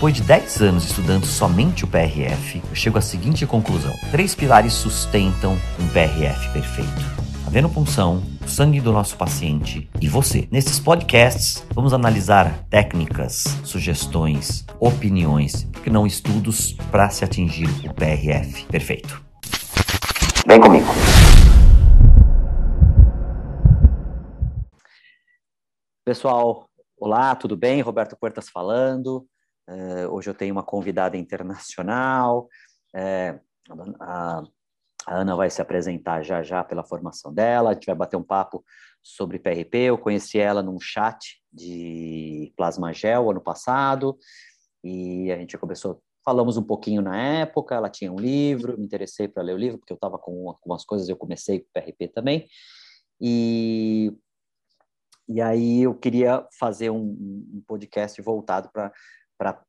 Depois de 10 anos estudando somente o PRF, eu chego à seguinte conclusão: três pilares sustentam um PRF perfeito. A venopunção, o sangue do nosso paciente e você. Nesses podcasts, vamos analisar técnicas, sugestões, opiniões, porque não estudos para se atingir o PRF perfeito. Vem comigo. Pessoal, olá, tudo bem? Roberto Puertas falando. Uh, hoje eu tenho uma convidada internacional. Uh, a, a, Ana vai se apresentar já já pela formação dela. A gente vai bater um papo sobre PRP. Eu conheci ela num chat de Plasma Gel ano passado e a gente começou. Falamos um pouquinho na época. Ela tinha um livro, me interessei para ler o livro porque eu estava com algumas coisas. Eu comecei com PRP também e e aí eu queria fazer um, um podcast voltado para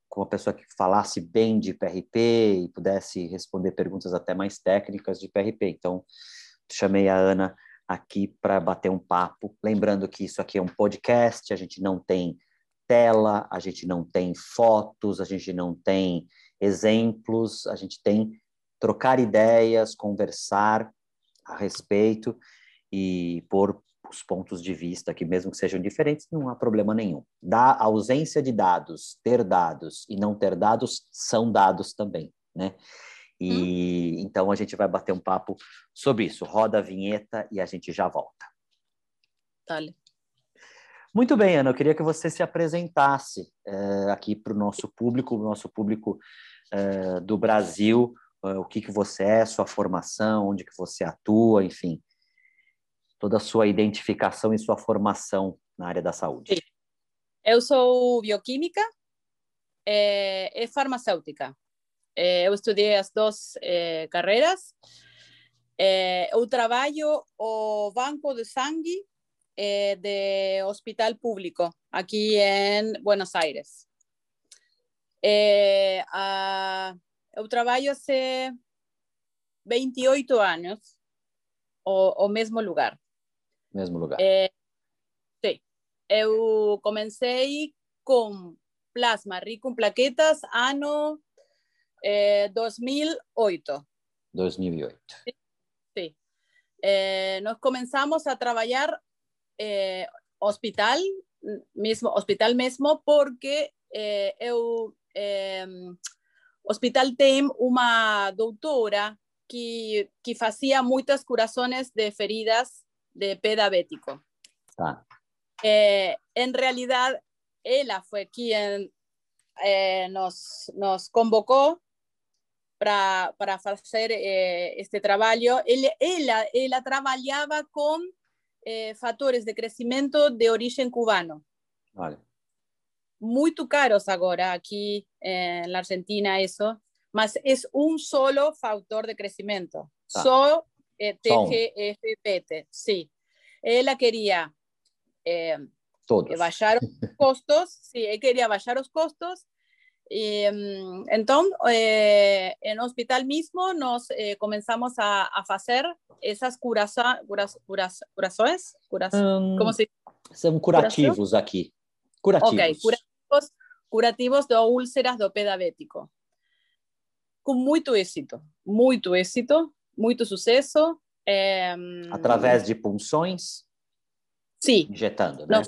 com uma pessoa que falasse bem de PRP e pudesse responder perguntas até mais técnicas de PRP. Então, chamei a Ana aqui para bater um papo. Lembrando que isso aqui é um podcast, a gente não tem tela, a gente não tem fotos, a gente não tem exemplos, a gente tem trocar ideias, conversar a respeito e por os pontos de vista, que mesmo que sejam diferentes, não há problema nenhum. Da ausência de dados, ter dados e não ter dados são dados também, né? E hum. então a gente vai bater um papo sobre isso. Roda a vinheta e a gente já volta. Dale. Muito bem, Ana, eu queria que você se apresentasse é, aqui para o nosso público, o nosso público é, do Brasil, é, o que, que você é, sua formação, onde que você atua, enfim toda a sua identificação e sua formação na área da saúde. Eu sou bioquímica e farmacêutica. Eu estudei as duas carreiras. Eu trabalho o banco de sangue de hospital público aqui em Buenos Aires. Eu trabalho há 28 anos o, o mesmo lugar. Mesmo lugar. É, sim. Eu comecei com plasma rico em plaquetas ano é, 2008. 2008. Sim. É, nós começamos a trabalhar é, hospital mesmo hospital mesmo porque é, eu é, hospital tem uma doutora que, que hacía muchas curaciones de feridas de pé diabético. Ah. Eh, en realidad, ella fue quien eh, nos, nos convocó para, para hacer eh, este trabajo. Ella, ella, ella trabajaba con factores de crecimiento de origen cubano. Vale. Muy caros ahora aquí en la Argentina eso mas es un solo factor de crecimiento. Ah. So, eh, TGFPT, sí. Ella quería eh, Todos. bajar los costos, sí, él quería bajar los costos. Y, um, entonces, eh, en el hospital mismo nos eh, comenzamos a, a, hacer esas curaza, curas, curas, curações, curas, um, ¿cómo se São curativos aqui. Curativos. Ok, curativos, curativos de úlceras do pé diabético com muito êxito, muito êxito, muito sucesso. É... Através de punções? Sim. Injetando, né? Nós,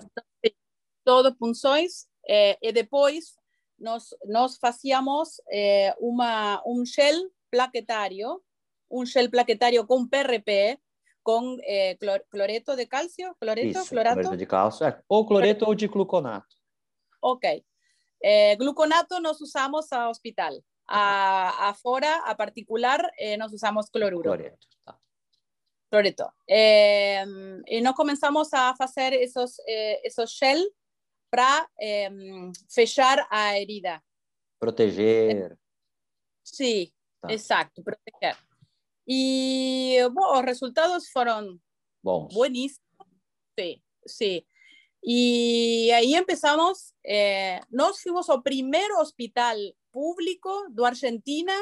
todo punções. É, e depois nós, nós fazíamos é, uma, um gel plaquetário, um gel plaquetário com PRP, com é, cloreto de cálcio, cloreto, Isso, clorato? cloreto de cálcio, ou cloreto ou de gluconato. Ok. É, gluconato nós usamos a hospital a, a fora, a particular, eh, nos usamos cloruro. Cloreto. Cloreto. Eh, e nós começamos a fazer esses, eh, esses gel para fechar a herida. Proteger. Sim, tá. exato, proteger. E bom, os resultados foram bons. Bueníssimos. Sim, sim. Y ahí empezamos, eh, nos fuimos al primer hospital público de Argentina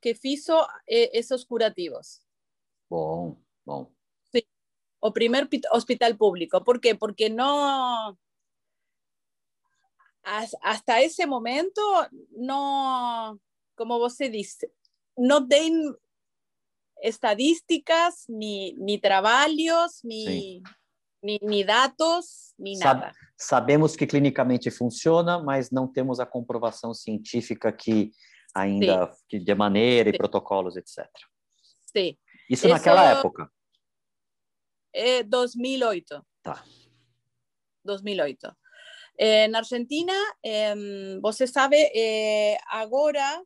que hizo eh, esos curativos. Bom, bom. Sí, o primer hospital público. ¿Por qué? Porque no... hasta ese momento no, como você disse, não tem estadísticas, ni, ni trabalhos, ni, ni, ni, dados, ni Sab nada. Sabemos que clinicamente funciona, mas não temos a comprovação científica que ainda que de maneira Sim. e protocolos, etc. Sim. Isso, Isso naquela época? É 2008. Tá. 2008. É, na Argentina, é, você sabe, é, agora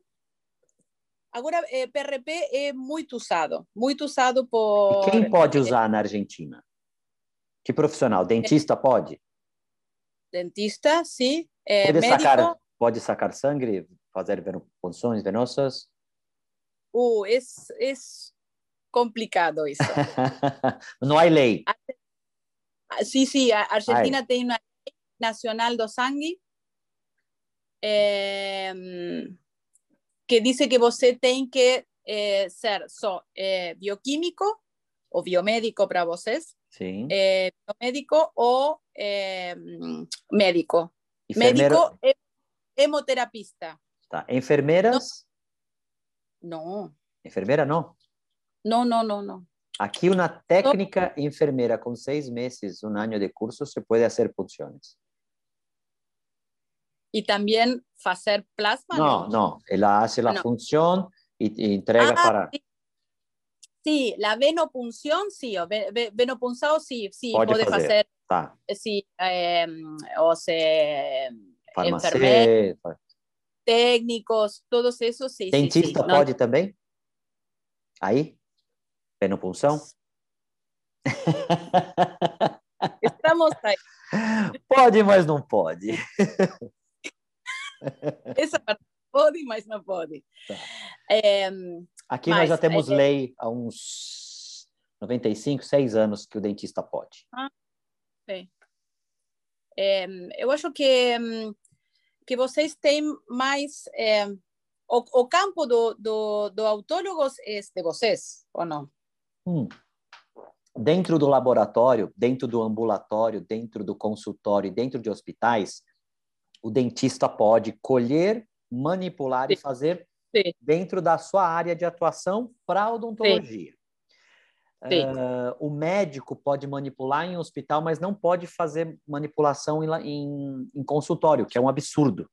Agora, é, PRP é muito usado, muito usado por. E quem pode usar na Argentina? Que profissional? Dentista pode? Dentista, sim. É, pode, médico... sacar, pode sacar sangue, fazer punções venosas? Uh, é, é complicado isso. Não há lei. Sim, sim. A Argentina Ai. tem uma lei nacional do sangue. É que dice que você tem que eh, ser só eh, bioquímico ou biomédico para vocês, Sim. Eh, biomédico ou eh, médico. Enfermeiro... Médico e hemoterapista. Tá. Enfermeiras? Não. Enfermeira não? Não, não, não, não. Aqui uma técnica enfermeira com seis meses, um ano de curso, se pode fazer punções. y también hacer plasma. No, no, ella hace la función y, entrega ah, para... Sí. La venopunción, sí, o venopunzado, sí, sí, puede hacer. Sí, em, o sea, enfermeros, técnicos, todos esos, sí. Dentista pode también? Ahí, venopunción. Estamos ahí. Pode, mas não pode. Essa parte pode, mas não pode. Tá. É, Aqui mas, nós já temos é, lei há uns 95, 6 anos que o dentista pode. Ah, sim. É, eu acho que, que vocês têm mais. É, o, o, campo do, do, do autólogos é de vocês, ou não? Hum. Dentro do laboratório, dentro do ambulatório, dentro do consultório, dentro de hospitais, o dentista pode colher, manipular Sim. e fazer Sim. dentro da sua área de atuação para odontologia. Uh, o médico pode manipular em hospital, mas não pode fazer manipulação em, em, em consultório, que é um absurdo.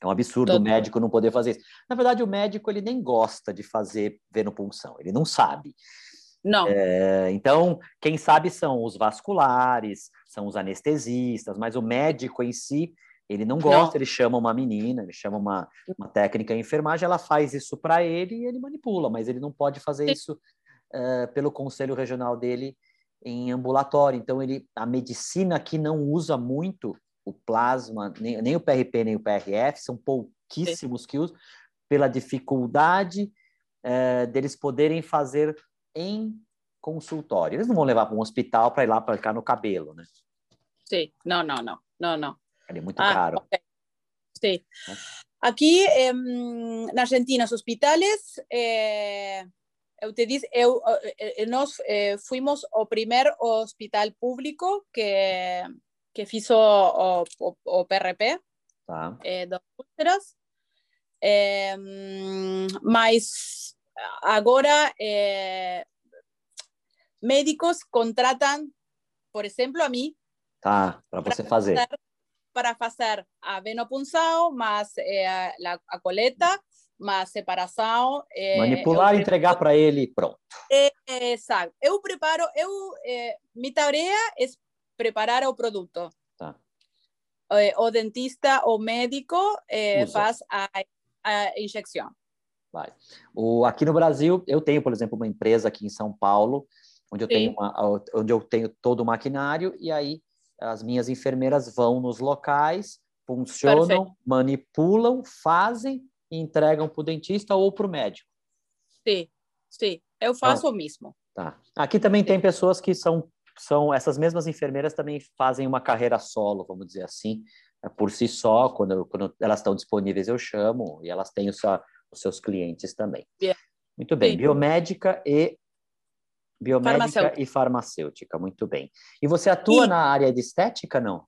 É um absurdo Todo. o médico não poder fazer isso. Na verdade, o médico ele nem gosta de fazer venopunção, ele não sabe. Não. É, então, quem sabe são os vasculares, são os anestesistas, mas o médico em si, ele não gosta, não. ele chama uma menina, ele chama uma, uma técnica em enfermagem, ela faz isso para ele e ele manipula, mas ele não pode fazer Sim. isso uh, pelo conselho regional dele em ambulatório. Então, ele, a medicina aqui não usa muito o plasma, nem, nem o PRP, nem o PRF, são pouquíssimos Sim. que usam, pela dificuldade uh, deles poderem fazer em consultório. Eles não vão levar para um hospital para ir lá para ficar no cabelo, né? Sim, não, não, não, não, não. É muito ah, caro. Okay. Sí. Aquí en Argentina, os hospitales, eh, eu te diz, eu, eh, nós eh, fuimos o primer hospital público que, que fiz o, o, o PRP tá. eh, das úlceras, eh, mas agora eh, médicos contratam, por exemplo, a mim. Tá, para você fazer. fazer para hacer a venopunção, mas é, a, a coleta, mas separação. É, Manipular e entregar para ele pronto. É, exato. Eu preparo, eu, é, minha tarefa é preparar o produto. Tá. O dentista ou médico faz a, a injeção. Vai. O, aqui no Brasil, eu tenho, por exemplo, uma empresa aqui em São Paulo, onde eu, tenho, uma, onde eu tenho todo o maquinário, e aí as minhas enfermeiras vão nos locais, funcionam, Perfeito. manipulam, fazem e entregam para o dentista ou para o médico. Sim, sim, eu faço ah, o mesmo. Tá. Aqui também sim. tem pessoas que são, são, essas mesmas enfermeiras também fazem uma carreira solo, vamos dizer assim, é, por si só, quando, quando elas estão disponíveis eu chamo, e elas têm o seu, os seus clientes também. Yeah. Muito bem, sim. biomédica e Biomédica farmacêutica. e farmacêutica, muito bem. E você atua e... na área de estética, não?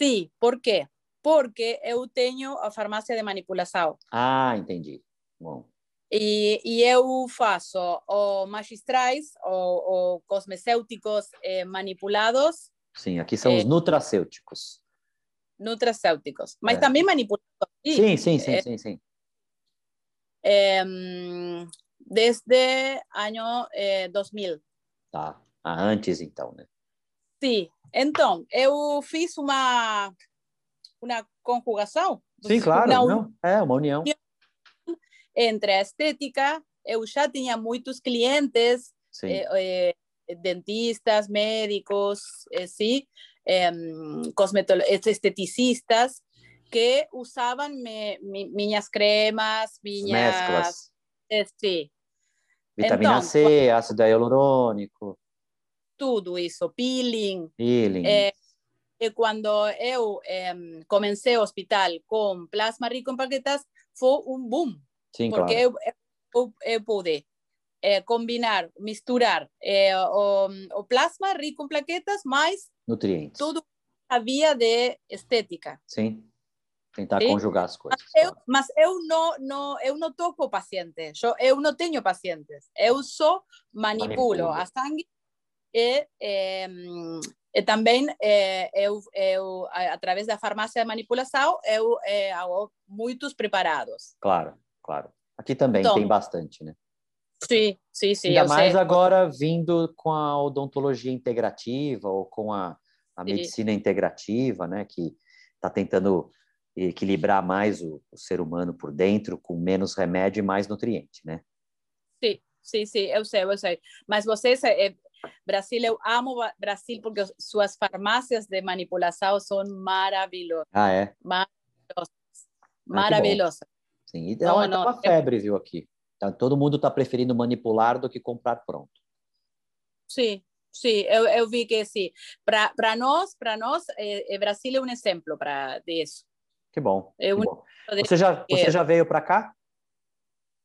Sim, por quê? porque eu tenho a farmácia de manipulação. Ah, entendi. Bom. E, e eu faço o magistrais ou, ou cosmecêuticos eh, manipulados. Sim, aqui são os nutracêuticos. Nutracêuticos, mas É. também manipulados. Sim, sim, sim, É. sim, sim. Em, desde año eh, 2000. Tá. Ah, antes, então, né? Sim. Então, eu fiz uma uma conjugação. Sim, claro. Uma Não, é uma união. entre a estética, eu já tinha muitos clientes, Sim. eh, eh, dentistas, médicos, eh, cosmetolo- esteticistas, que usavam me, mi- minhas cremas, minhas... Mesclas. Eh, sí, Vitamina então, C, ácido hialurônico, tudo isso, peeling. peeling. Eh, e quando eu em, comecei o hospital com plasma rico em plaquetas, foi um boom. Sim, porque claro. eu, eu, eu pude eh, combinar, misturar eh, o, o plasma rico em plaquetas, mais Nutrientes. tudo havia de estética. Sim. Tentar Sim. conjugar as coisas. Eu, claro. mas eu não, não, eu não toco paciente, eu, eu não tenho pacientes, eu só manipulo Manipulo. a sangue e, eh, e também eh, eu, eu, a- através da farmácia de manipulação, eu eh, hago muitos preparados. Claro, claro. Aqui também Então, tem bastante, né? Sim, sim, sim. Ainda eu mais sei. agora vindo com a odontologia integrativa ou com a, a medicina integrativa, né? Que está tentando equilibrar mais o, o ser humano por dentro, com menos remédio e mais nutriente, né? Sim, sim, sim, eu sei, eu sei. Mas vocês, eh, Brasil, eu amo Brasil porque suas farmácias de manipulação são maravilhosas, Ah, é? maravilhosas. Sim. E Não, não, é não, uma febre, viu, aqui. Tá, todo mundo está preferindo manipular do que comprar pronto. Sim, sim, eu, eu vi que sim. Para nós, para nós, eh, eh, Brasil é um exemplo para disso. Que bom. É que bom. Você já, você já veio para cá?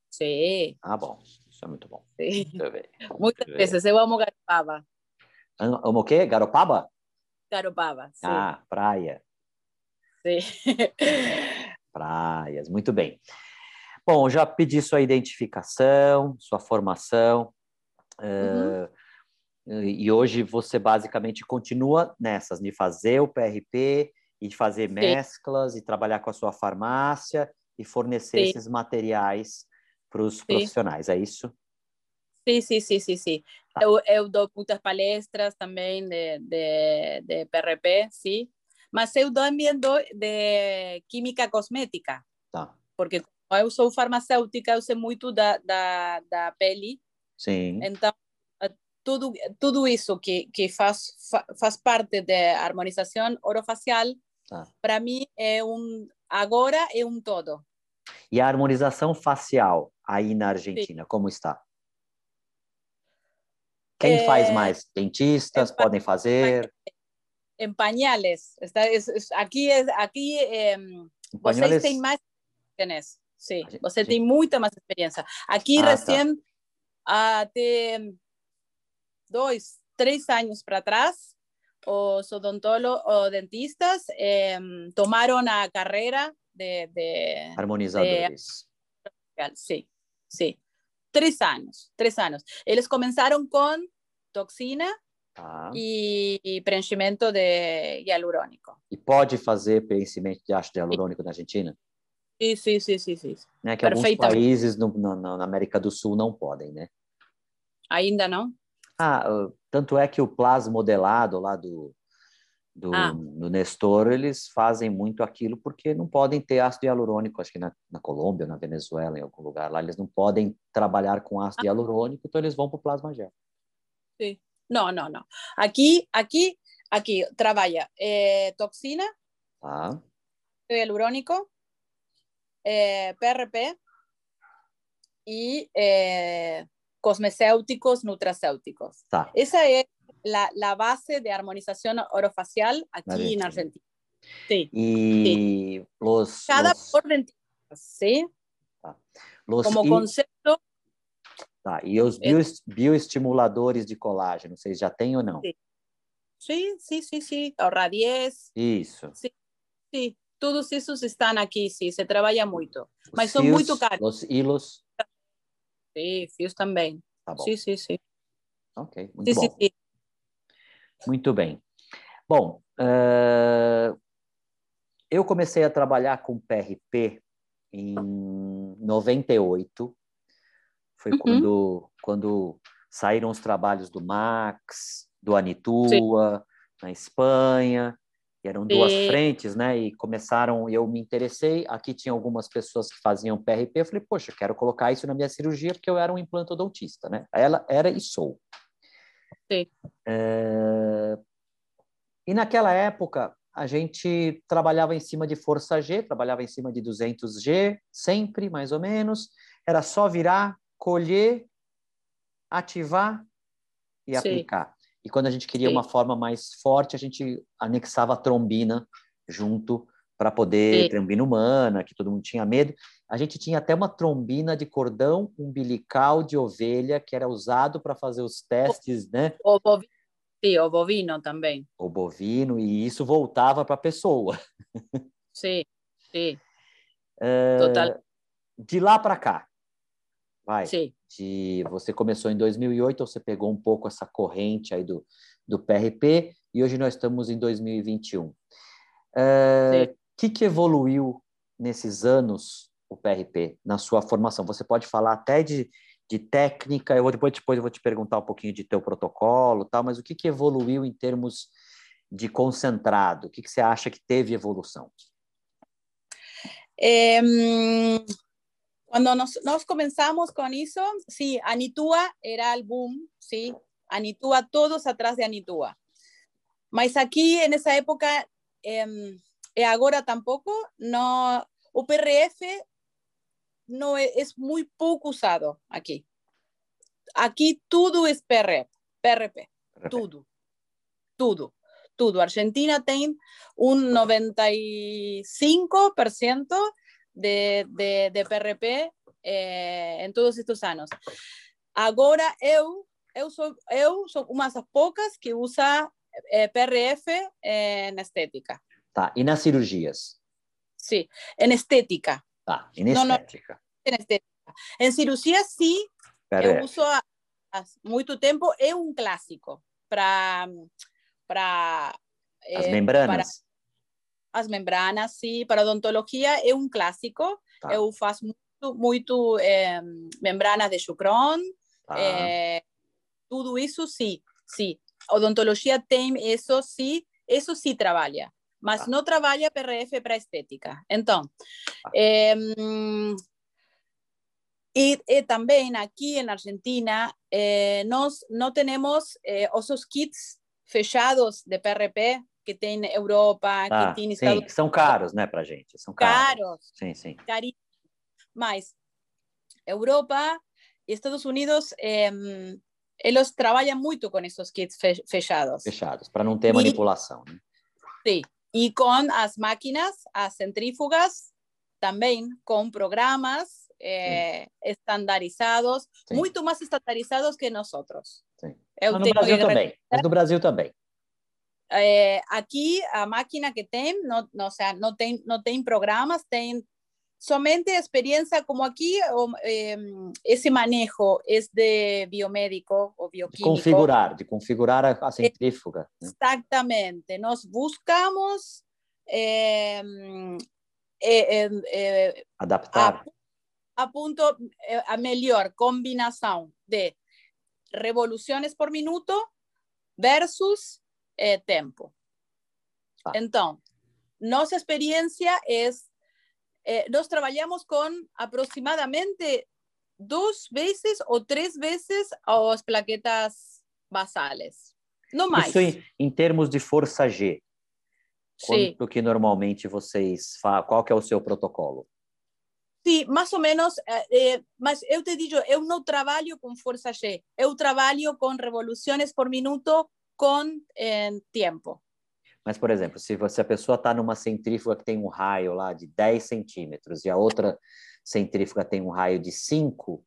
Sim, Ah, bom. Isso é muito bom. sim. Eu. Muitas eu vezes eu amo Garopaba. Ama o quê? Garopaba? Garopaba, sim. Ah, praia. sim. Praias, muito bem. Bom, já pedi sua identificação, sua formação, eh, e hoje você basicamente continua nessas, de fazer o PRP e fazer mesclas e trabalhar com a sua farmácia e fornecer Sim. esses materiais para os profissionais, é isso? Sim, sim, sim, sim, sim. Tá. Eu, eu dou muitas palestras também de, de, de PRP, sim. Mas eu também dou de química cosmética, Tá, porque eu sou farmacêutica, eu sei muito da, da, da pele, sim, então eh, tudo, tudo isso que, que faz, fa- faz parte da harmonização orofacial, Tá. para mim é um, agora é um todo. E a harmonização facial aí na Argentina, como está? Quem É, faz mais? Dentistas podem fazer? Em pañales, está, es- es- aqui, é- aqui em, Vocês têm mais experiência, sim. Gente- Você tem muita mais experiência. Aqui, Ah, tá. recém, até dois, três anos para trás, os odontólogos, os dentistas tomaram a carreira de, de harmonizadores. sim, sim. Três anos, três anos. Eles começaram com toxina Tá. e, e preenchimento de hialurônico. E pode fazer preenchimento de ácido hialurônico na Argentina? Sim, sim, sim, sim, sim. Né? Que alguns países no, na, na América do Sul não podem, né? Ainda não? Ah, ah, tanto é que o plasmodelado lá do, do, Ah. do Nestor, eles fazem muito aquilo porque não podem ter ácido hialurônico, acho que na, na Colômbia, na Venezuela, em algum lugar lá, eles não podem trabalhar com ácido hialurônico, então eles vão para o plasma gel. Não, não, não. Aqui, aqui, aqui trabalha eh, toxina, Tá? hialurônico, eh, PRP e eh, cosmecêuticos, nutracêuticos. Tá. Esa es la, la base de armonización orofacial aquí en Argentina. Sí. E los, Cada los, por dentista, ¿sí? los Como i- concepto, tá, e os bio, bioestimuladores de colágeno, vocês já têm ou não? Sí. sí, sí, sí, sí. Ahorra 10, Isso. sí. todos esses estão aqui, sim, se trabalha muito. Mas são muito caros. Os hilos? Sim, fios também. Tá bom. Sim, sim, sim. Ok, muito Sim, bom. sim, sim. Muito bem. Bom, eh, eu comecei a trabalhar com PRP em 98. Foi Uhum. quando, quando saíram os trabalhos do Max, do Anitua, na Espanha. E eram duas frentes, né? E começaram, eu me interessei. Aqui tinha algumas pessoas que faziam PRP. Eu falei, poxa, quero colocar isso na minha cirurgia porque eu era um implantodontista, né? Ela era e sou. Sim. É, E naquela época, a gente trabalhava em cima de força G, trabalhava em cima de 200G, sempre, mais ou menos. Era só virar, colher, ativar e Sim. aplicar. E quando a gente queria Sim. uma forma mais forte, a gente anexava a trombina junto para poder, Sim. trombina humana, que todo mundo tinha medo. A gente tinha até uma trombina de cordão umbilical de ovelha, que era usado para fazer os testes, né? O bovino, sim, o bovino também. o bovino, e isso voltava para a pessoa. Sim, sim, É, total. De lá para cá, vai. Sim, De, você começou em 2008, você pegou um pouco essa corrente aí do, do PRP, e hoje nós estamos em 2021. O sim. que, que evoluiu nesses anos o PRP, na sua formação? Você pode falar até de, de técnica, eu vou depois, depois eu vou te perguntar um pouquinho de teu protocolo, tal, mas o que, que evoluiu em termos de concentrado? O que, que você acha que teve evolução? Em, cuando nos, nos comenzamos con eso, sí, Anitua era el boom, sí, Anitua, todos atrás de Anitua. Mas aquí en esa época, em, e agora tampoco, no, o PRF no es, es muy poco usado aquí. Aquí todo es PRF, PRP, tudo, tudo, tudo. Argentina tem un 95% de, de, de PRP eh, en todos estos años. Agora eu, eu, sou, eu sou uma das poucas que usa eh, PRF en estética. Tá, e nas cirurgias? Sí, en estética. Tá, e na não. estética? En estética. En cirugía sí, eu uso há muito tempo, é um clássico para para As eh, membranas? As membranas, sim, para odontologia é um clássico. Tá, Eu faço muito, muito eh, membranas de chucrón, tá. eh, tudo isso sim, sim. Odontologia tem isso sim, isso sim trabalha, mas Tá. não trabalha PRF para estética. Então, Tá. eh, e, e também aqui na Argentina, eh, nós não temos eh, os kits fechados de PRP que tem Europa, Tá, que tem Estados que são caros, né, pra gente? São caros. caros, Sim, sim. caríssimos. Mas Europa e Estados Unidos, eh, eles trabalham muito com esses kits fe- fechados. Fechados, para não ter E- manipulação. Né? Sim. E com as máquinas, as centrífugas, também com programas eh, estandarizados, Sim. muito mais estandarizados que nós. Sim. Eu Mas no Brasil também. Mas no Brasil também. Eh, aqui a máquina que tem não, não, ou seja, não tem não tem programas tem somente experiência como aqui o, eh, esse manejo é de biomédico ou De bioquímico configurar, de configurar a, a centrífuga. né? Exactamente. Nós buscamos eh, eh, eh, eh, Adaptar. a punto eh, a melhor combinação de revoluções por minuto versus eh, tempo. Ah. Então, nossa experiência é eh, nós trabalhamos com aproximadamente duas vezes ou três vezes as plaquetas basales. Não mais. Isso em, em termos de força G. Sim. Quanto que normalmente vocês fa... Qual que é o seu protocolo? Sim, mais ou menos, eh, mas eu te digo, eu não trabalho com força G, eu trabalho com revoluções por minuto com eh, tempo. Mas, por exemplo, se você a pessoa está numa centrífuga que tem um raio lá de 10 centímetros e a outra centrífuga tem um raio de 5,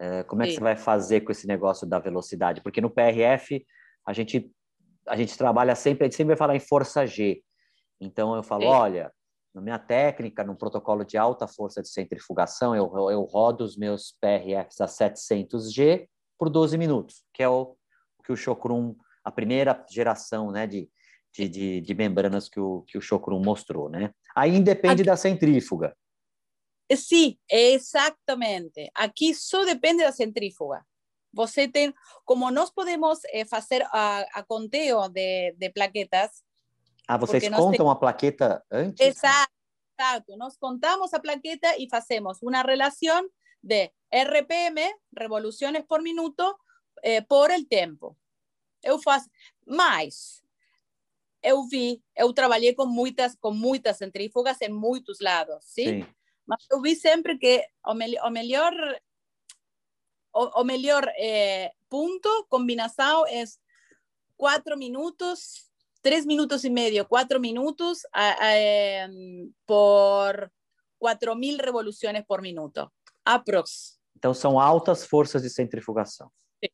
eh, como é que Sim. você vai fazer com esse negócio da velocidade? Porque no PRF a gente, a gente trabalha sempre, a gente sempre vai falar em força G. Então eu falo, Sim. olha, na minha técnica, num protocolo de alta força de centrifugação, eu, eu rodo os meus PRFs a 700G por 12 minutos, que é o que o Chocrum, a primeira geração né, de, de, de, de membranas que o, que o Chocrum mostrou. Né? Aí independe Aqui... da centrífuga. Sim, exatamente. Aqui só depende da centrífuga. Você tem, como nós podemos eh, fazer a, a conteo de, de plaquetas. Ah, vocês contam tem... a plaqueta antes? Exato, exato. Nós contamos a plaqueta e fazemos uma relação de RPM, revoluciones por minuto, eh, por el tempo. Eu faço, mas eu vi, eu trabalhei com muitas, com muitas centrífugas em muitos lados, sim? sim. Mas eu vi sempre que o, me, o melhor o, o melhor eh, punto, combinação é quatro minutos, três minutos e meio, quatro minutos eh, por quatro mil revoluções por minuto, aprox. Então são altas forças de centrifugação. Sim,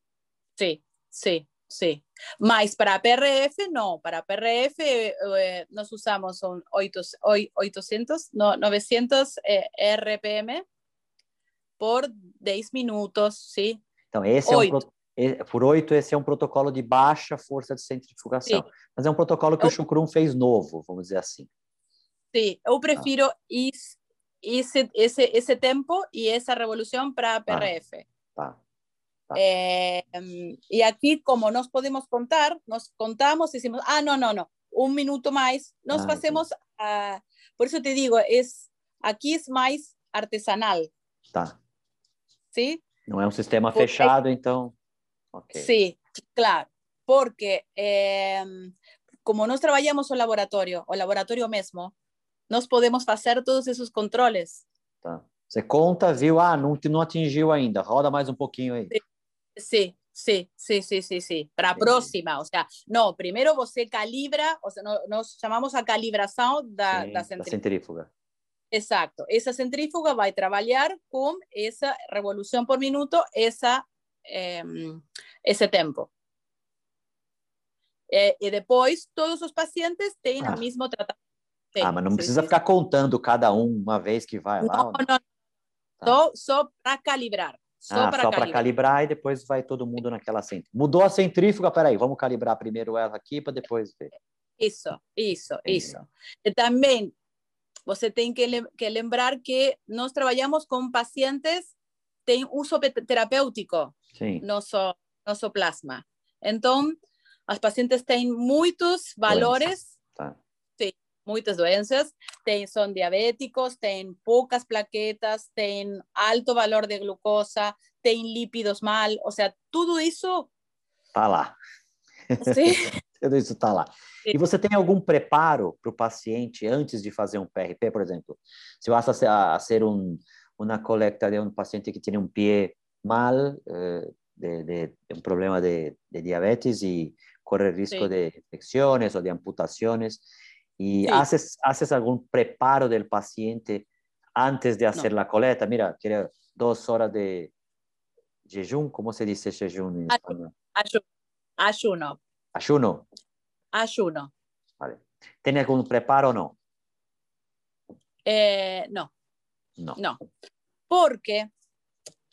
sim, sim. Sí, mas para PRF no, para PRF eh, nós usamos son 800, no, 900 eh, RPM por 10 minutos, sim. Então, esse é um, por 8, esse é um protocolo de baixa força de centrifugação. Sim. Mas é um protocolo que eu... o Chukrum fez novo, vamos dizer assim. Sim, eu prefiro ah. esse, esse, esse tempo e essa revolução para PRF. Tá. Eh, y aquí, como nos podemos contar, nos contamos y decimos, ah, no, no, no, un minuto más, nos ah, pasemos a... Por eso te digo, es, aquí es más artesanal. Tá. ¿Sí? Não é um sistema porque, fechado, então. Okay. Sí, claro. Porque eh, como nós trabalhamos o laboratório, o laboratório mesmo, nós podemos fazer todos esses controles. Tá. Você conta, viu? Ah, não, não atingiu ainda. Roda mais um pouquinho aí. Sí. Sí, sí, sí, sí, sí, sí. Para próxima, o sea, no, primero você calibra, o sea, no, nos llamamos a calibración da, da, centrífuga. centrífuga. Exacto, esa centrífuga va a trabajar con esa revolución por minuto, esa, eh, ese tempo. Eh, e depois, todos os pacientes têm ah. o mesmo tratamento. Ah, mas não precisa ficar contando cada um uma vez que vai não, lá? Não, não, tá. só, só para calibrar. Só ah, para calibrar. calibrar e depois vai todo mundo naquela centrífuga. Mudou a centrífuga, peraí, vamos calibrar primeiro ela aqui para depois ver. Isso, isso, isso. E também você tem que, que lembrar que nós trabalhamos com pacientes tem uso terapêutico Sim. nosso nosso plasma. Então, as pacientes têm muitos valores tá muitas doenças, tem, são diabéticos, têm poucas plaquetas, têm alto valor de glucosa, têm lípidos mal, ou seja, tudo isso... Está lá. Sim. tudo isso está lá. Sim. E você tem algum preparo para o paciente antes de fazer um PRP, por exemplo? Se vas a, a ser um, uma coleta de um paciente que tem um pé mal, eh, de, de, um problema de, de diabetes e corre risco de infecções ou de amputações, ¿Y haces, haces algún preparo del paciente antes de hacer la coleta? Mira, quiere dos horas de jejum, ¿cómo se dice jejum en español? Ayuno. Ayuno. Ayuno. Vale. ¿Tiene algún preparo o no? Eh, no. No. No. Porque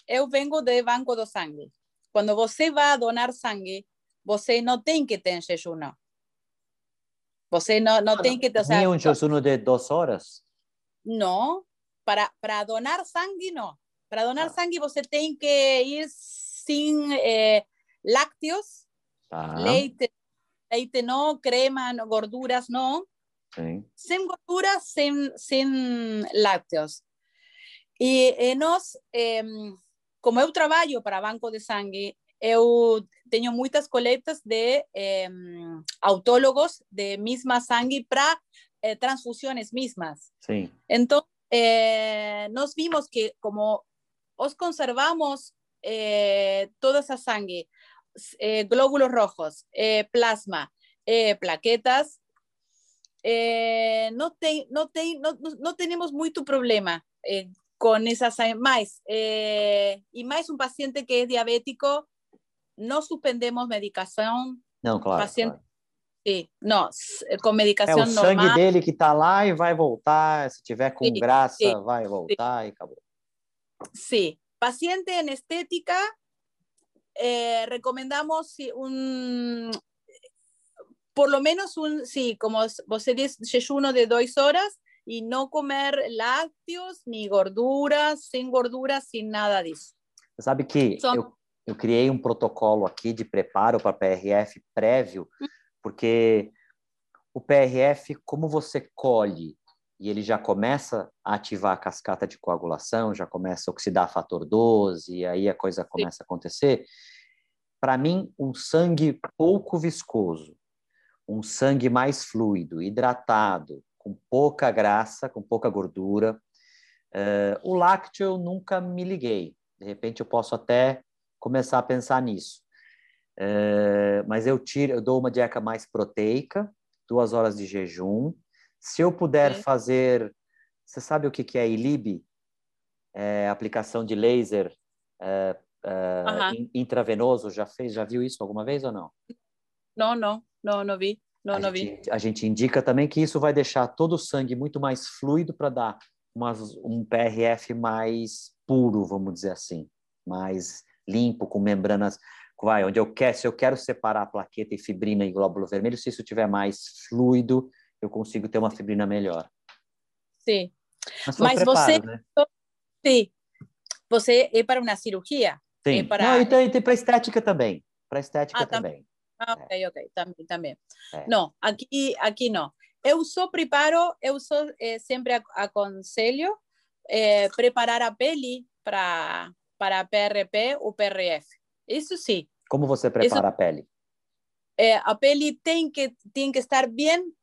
eu vengo de banco de sangue. Quando você vai donar sangue, você não tem que ter jejum. Você não, não tem que... O sea, um jejum de duas horas? Não, para, para donar sangue, não. Para donar ah. sangue, você tem que ir sem eh, lácteos, ah. leite, leite não, crema, não, gorduras não. Sim. Sem gorduras, sem, sem lácteos. E, e nós, eh, como eu trabalho para banco de sangue, eu tenho muitas coletas de eh, autólogos de misma sangue para eh, transfusiones mismas. Sí. Entonces, eh, nos vimos que como os conservamos eh, toda esa sangre, eh, glóbulos rojos, eh, plasma, plaquetas, no, te, no, te, no, no, tenemos mucho problema con esas más. y más un paciente que es diabético, no suspendemos medicación. No, claro. Paciente, claro. Sim, não, com medicação é o normal. sangue dele que está lá e vai voltar. Se tiver com sim, graça, sim, vai voltar sim. e acabou. Sim. Paciente en estética, eh, recomendamos un, por lo menos un, sí, como você diz, jejum de dos horas y no comer lácteos, ni gorduras, sem gorduras, sem nada disso. Sabe que Som... eu, eu criei um protocolo aqui de preparo para PRF prévio, porque o PRF, como você colhe e ele já começa a ativar a cascata de coagulação, já começa a oxidar fator 12, e aí a coisa começa a acontecer. Para mim, um sangue pouco viscoso, um sangue mais fluido, hidratado, com pouca graça, com pouca gordura. Uh, o lácteo eu nunca me liguei. De repente eu posso até começar a pensar nisso. Uh, mas eu tiro, eu dou uma dieta mais proteica, duas horas de jejum. Se eu puder Sim. fazer, você sabe o que que é ILIB? É aplicação de laser é, é, uhum. intravenoso. Já fez, já viu isso alguma vez ou não? Não, não, não, não vi. Não, a, não gente, vi. a gente indica também que isso vai deixar todo o sangue muito mais fluido para dar umas, um PRF mais puro, vamos dizer assim, mais limpo, com membranas, vai, onde eu quero, se eu quero separar plaqueta e fibrina e glóbulo vermelho, se isso tiver mais fluido, eu consigo ter uma fibrina melhor. Sim. Mas, Mas preparo, você, né? sim, você é para uma cirurgia? Sim. É para... Não, e tem, tem para estética também. Para estética ah, também. Ah, ok, ok, também, também. É. Não, aqui, aqui não. Eu só preparo, eu só eh, sempre aconselho eh, preparar a pele para para PRP ou PRF. Isso sim. Como você prepara Isso, a pele? É, a pele tem que tem que estar bem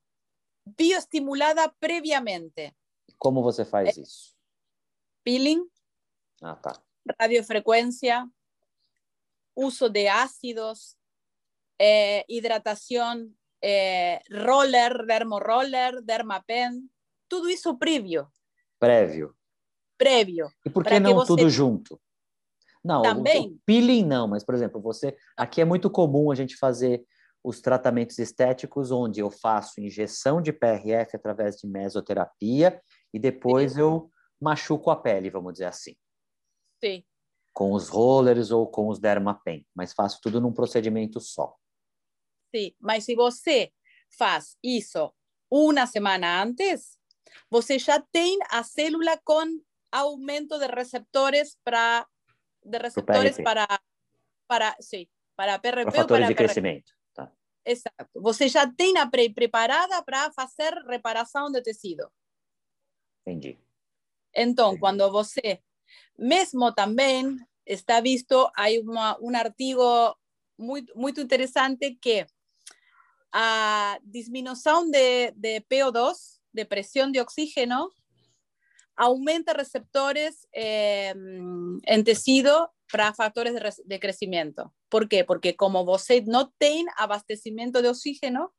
bioestimulada previamente. Como você faz é, isso? Peeling. Ah, tá. Radiofrequência, uso de ácidos, eh, hidratação, eh, roller, dermoroller, dermapen, tudo isso prévio. Prévio. Prévio. E por que não que você... tudo junto? Não, Também? O, peeling não, mas, por exemplo, você. Aqui é muito comum a gente fazer os tratamentos estéticos, onde eu faço injeção de PRF através de mesoterapia e depois Sim. eu machuco a pele, vamos dizer assim. Sim. Com os rollers ou com os dermapen, mas faço tudo num procedimento só. Sim, mas se você faz isso uma semana antes, você já tem a célula com aumento de receptores para de receptores para para sim, para PRP para fatores para de crescimento. Tá. Exato. Você já tem a pre preparada para fazer reparação de tecido. Entendi. Então, Entendi. quando você mesmo também está visto, há uma, um artigo muito, muito interessante que a disminuição de, de PO2, de pressão de oxígeno, aumenta receptores eh, en tecido para factores de, de, crecimiento. ¿Por qué? Porque como você no tiene abastecimiento de oxígeno,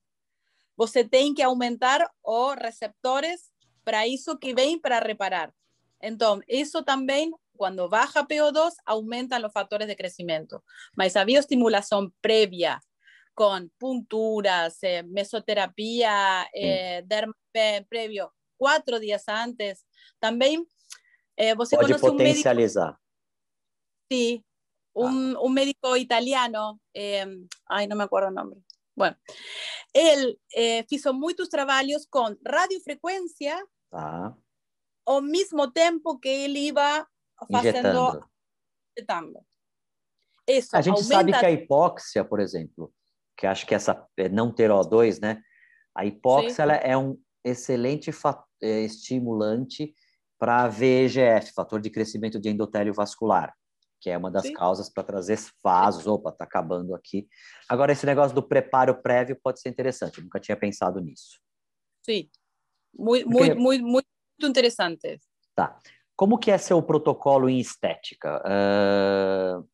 você tem que aumentar os receptores para eso que ven para reparar. Entonces, eso también, cuando baja PO2, aumentan los factores de crecimiento. Mas a bioestimulación previa con punturas, eh, mesoterapia, eh, derma previo, cuatro días antes, Também eh, você Pode conhece potencializar. um médico... Sim, um, ah. um médico italiano, eh, ai, não me acordo o nome. Bueno, ele eh, fez muitos trabalhos com radiofrequência ah. ao mesmo tempo que ele ia fazendo... Injetando. Isso, a gente aumenta... sabe que a hipóxia, por exemplo, que acho que essa é não ter O2, né? A hipóxia é um excelente é, estimulante para VEGF, fator de crescimento de endotélio vascular, que é uma das Sim. causas para trazer vasos. Opa, está acabando aqui. Agora, esse negócio do preparo prévio pode ser interessante, eu nunca tinha pensado nisso. Sim, muito, Porque... muito, muito, muito interessante. Tá. Como que é seu protocolo em estética? Uh...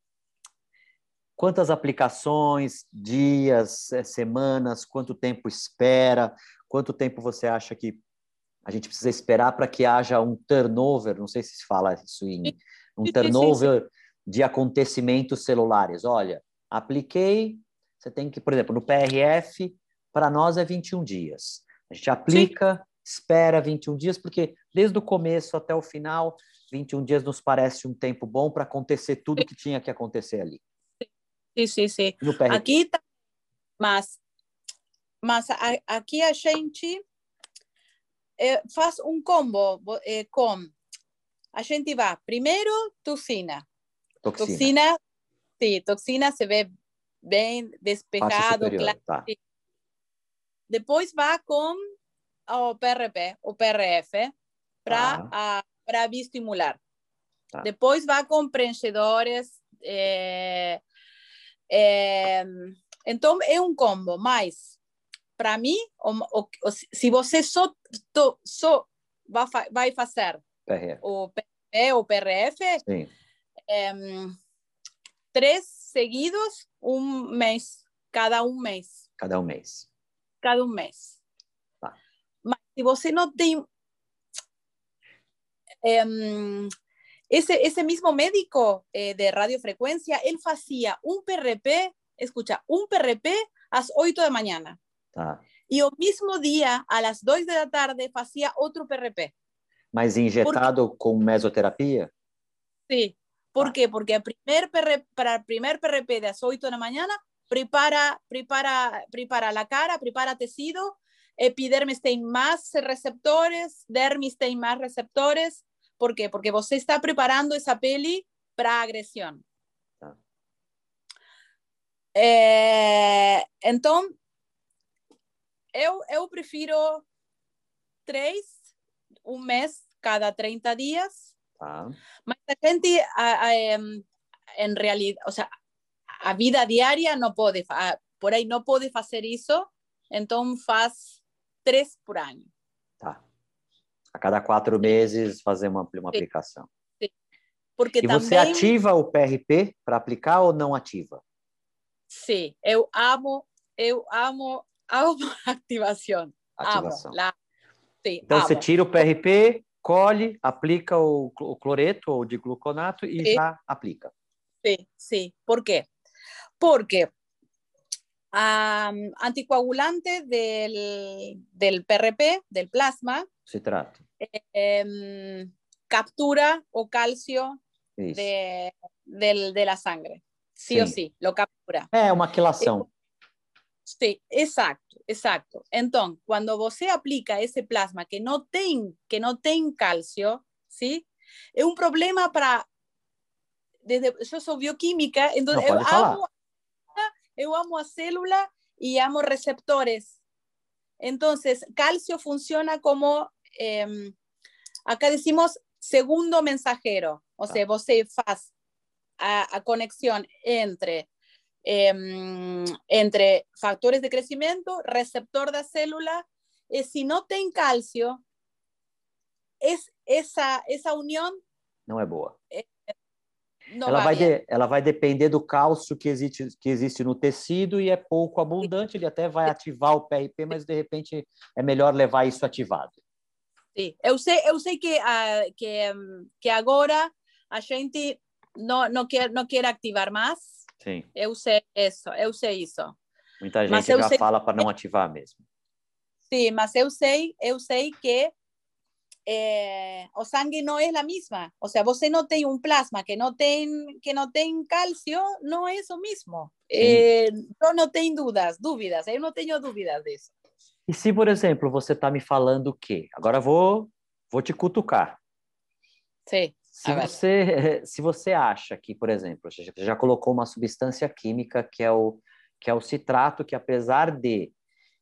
Quantas aplicações, dias, é, semanas, quanto tempo espera? Quanto tempo você acha que a gente precisa esperar para que haja um turnover, não sei se se fala isso em um turnover de acontecimentos celulares. Olha, apliquei, você tem que, por exemplo, no PRF, para nós é 21 dias. A gente aplica, Sim. espera 21 dias, porque desde o começo até o final, 21 dias nos parece um tempo bom para acontecer tudo que tinha que acontecer ali. Sim, sim, sim. Aqui, tá, mas, mas aqui a gente é, faz um combo é, com a gente vai primeiro toxina. Toxina. Toxina, sim, toxina se vê bem despejado, claro. Tá. Depois vai com o PRP, o PRF, para tá. para bioestimular. Tá. Depois vai com preenchedores. É, é, então, é um combo, mas para mim, se você só, só vai, vai fazer PRF. o PRP ou PRF, é, três seguidos, um mês, cada um mês. Cada um mês. Cada um mês. Tá. Mas se você não tem. É, esse, esse mesmo médico eh, de radiofrequência, ele fazia um PRP, escucha, um PRP às 8 da manhã. Tá. E o mesmo dia, às 2 da tarde, fazia outro PRP. Mas injetado Por... com mesoterapia? Sim. Por ah. quê? Porque a primeir PRP, para o primeiro PRP das 8 da manhã, prepara, prepara, prepara a cara, prepara tecido, epidermis tem mais receptores, dermis tem mais receptores. Por quê? Porque você está preparando essa pele para agressão. Ah. É, então, eu, eu prefiro três, um mês cada 30 dias, Ah. Mas a gente, a, a, en realidad, o sea, a vida diaria não pode, a, por aí não pode fazer isso, então faz três por ano. Tá. A cada quatro meses fazer uma, uma Sim. aplicação. Sim. Porque e também... você ativa o PRP para aplicar ou não ativa? Sim, eu amo, eu amo, amo ativação. Ativação. Amo. Lá. Sim, então amo. você tira o PRP, colhe, aplica o, o cloreto ou de gluconato e sim. já aplica. Sim, sim. Por quê? Porque um, anticoagulante del, del PRP, del plasma, citrato, eh, captura o calcio de, del, de, la sangre. Sí, sí, o sí, lo captura. É uma quilação. Sí, exacto, exacto. Entonces, cuando você aplica ese plasma que no ten, que no ten calcio, ¿sí? Es un problema para desde yo soy bioquímica, entonces no, eu, amo, eu amo a célula y amo receptores. Entonces, calcio funciona como eh, acá decimos segundo mensajero, o sea, você faz a, a conexión entre eh, entre factores de crescimento, receptor da célula, e se não tem cálcio, es, essa, essa união não é boa. É, não ela, vai de, ela vai depender do cálcio que existe, que existe no tecido e é pouco abundante, ele até vai ativar o PRP, mas de repente é melhor levar isso ativado. Sim, eu sei, eu sei que, uh, que, que agora a gente não, não, quer, não quer ativar mais, Sim. Eu sei isso, eu sei isso. Muita gente mas já sei... fala para não ativar mesmo. Sim, mas eu sei, eu sei que é, o sangue não é a mesma. Ou seja, você não tem um plasma que não tem que não tem cálcio, não é o mesmo. É, eu não tenho dúvidas, dúvidas. Eu não tenho dúvidas disso. E se, por exemplo, você está me falando o quê? Agora vou vou te cutucar. Sim. Se você, se você acha que, por exemplo, você já colocou uma substância química que é o, que é o citrato, que apesar de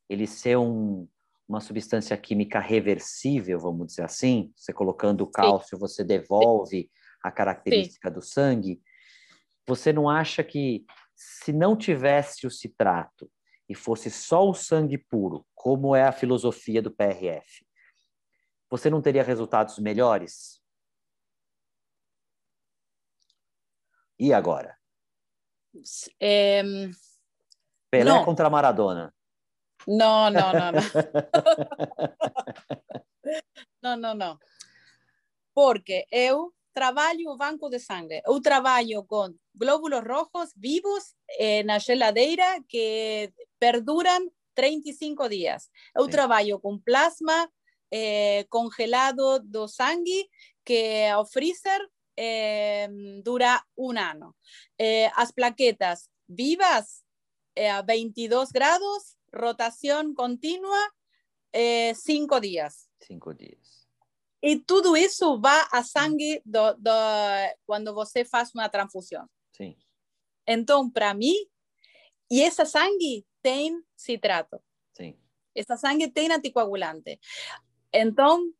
ele ser um, uma substância química reversível, vamos dizer assim, você colocando o cálcio, Sim. você devolve a característica Sim. do sangue, você não acha que se não tivesse o citrato e fosse só o sangue puro, como é a filosofia do PRF, você não teria resultados melhores? E agora? É... Pelé não. contra Maradona. Não, não, não, não. não, não, não. Porque eu trabalho o banco de sangue. Eu trabalho com glóbulos rojos vivos eh, na geladeira que perduram 35 dias. Eu Sim. trabalho com plasma eh, congelado do sangue, que ao freezer eh, dura um ano. Eh, as plaquetas vivas eh, a 22 graus, rotação contínua, eh, cinco dias. Cinco dias. E tudo isso vai a sangue do, do, quando você faz uma transfusão. Sim. Então, para mim, e essa sangue tem citrato. Sim. Essa sangue tem anticoagulante. Então,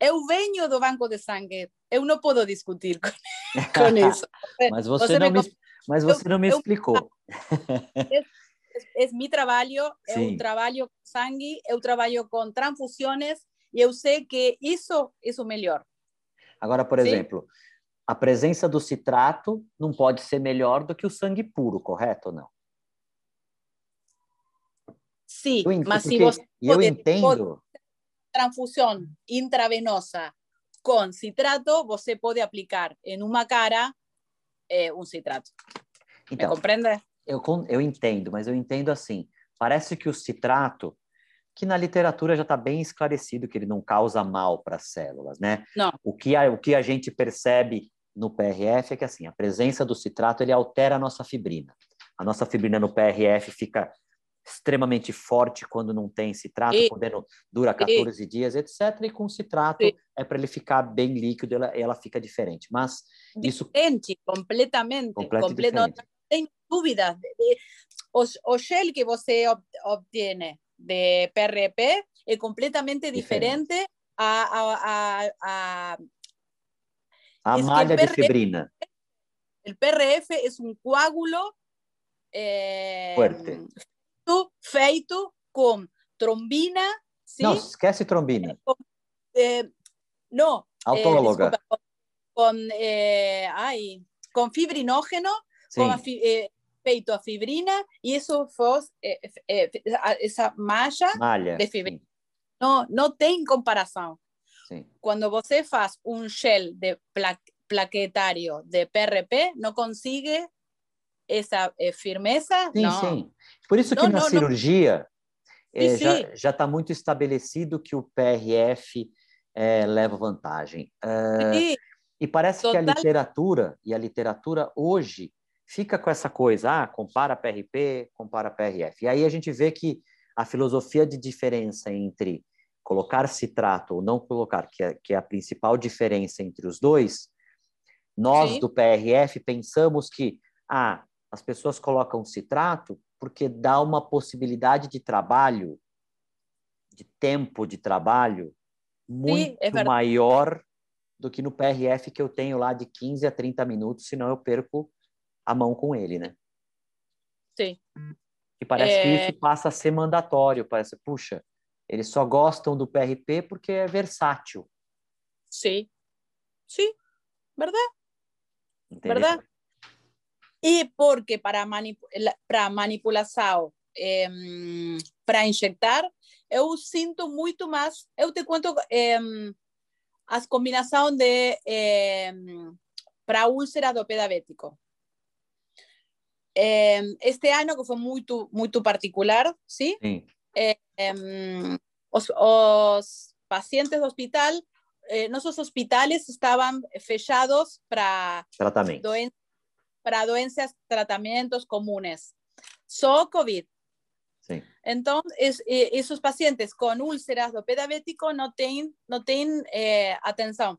eu venho do banco de sangue. Eu não posso discutir com, com isso. mas você, Você não me me, mas você não me eu- explicou. É, é meu trabalho, Sim. eu trabalho com sangue, eu trabalho com transfusões e eu sei que isso é o melhor. Agora, por Sim. exemplo, a presença do citrato não pode ser melhor do que o sangue puro, correto ou não? Sim, Eu, mas se você eu pode- entendo. transfusão intravenosa com citrato, você pode aplicar em uma cara eh, um citrato. Me Então, compreende? eu, con- eu entendo, mas eu entendo assim. Parece que o citrato, que na literatura já está bem esclarecido que ele não causa mal para as células, né? Não. O que, a, o que a gente percebe no PRF é que assim, a presença do citrato ele altera a nossa fibrina. A nossa fibrina no PRF fica extremamente forte quando não tem citrato, E- podendo dura 14 dias, etc. E com citrato Sim. é para ele ficar bem líquido, ela, ela fica diferente. Mas isso Diferente, completamente. Completo e comple- não tem dúvidas. O, o gel que você ob- obtiene de PRP é completamente Diferente. diferente a, a, a, a a malha de fibrina, el PRF es un coágulo eh, Fuerte. Feito, feito con trombina, ¿sí? não esquece trombina, Eh, no, eh, autóloga, disculpa, con, con, eh, ay, con fibrinógeno, sim, con a fi- eh, feito a fibrina, y eso fue eh, eh, a- esa malla, malha, de fibrina. no, no tem comparação. sim, sim. Quando você faz um gel de pla plaquetário de PRP, não consigue essa eh, firmeza, Sim, não. sim. Por isso que Não, na não, cirurgia eh, Sim, já está muito estabelecido que o PRF eh, leva vantagem. Sim, e parece que a total. literatura e a literatura hoje fica com essa coisa, ah, compara PRP, compara PRF. E aí a gente vê que a filosofia de diferença entre colocar citrato ou não colocar, que é, que é a principal diferença entre os dois, nós Sim. do PRF pensamos que ah, as pessoas colocam citrato porque dá uma possibilidade de trabalho, de tempo de trabalho, muito é verdade. maior do que no PRF que eu tenho lá de 15 a 30 minutos, senão eu perco a mão com ele, né? sim. E parece É. que isso passa a ser mandatório, parece, puxa, eles só gostam do PRP porque é versátil, Sim. Sim, verdade? entendeu? Verdade. E porque para, manip para manipulação, eh, para injetar, eu sinto muito mais. Eu te conto eh, as combinações de eh, para úlcera do. Eh, este ano que foi muito muito particular, sim? Sim, os, os pacientes do hospital, eh, nossos hospitales estavam fechados para tratamento. Para doenças, tratamientos comunes. Só COVID. Sim. Então, es, eh, esses pacientes com úlceras do diabético não têm, não têm eh, atenção.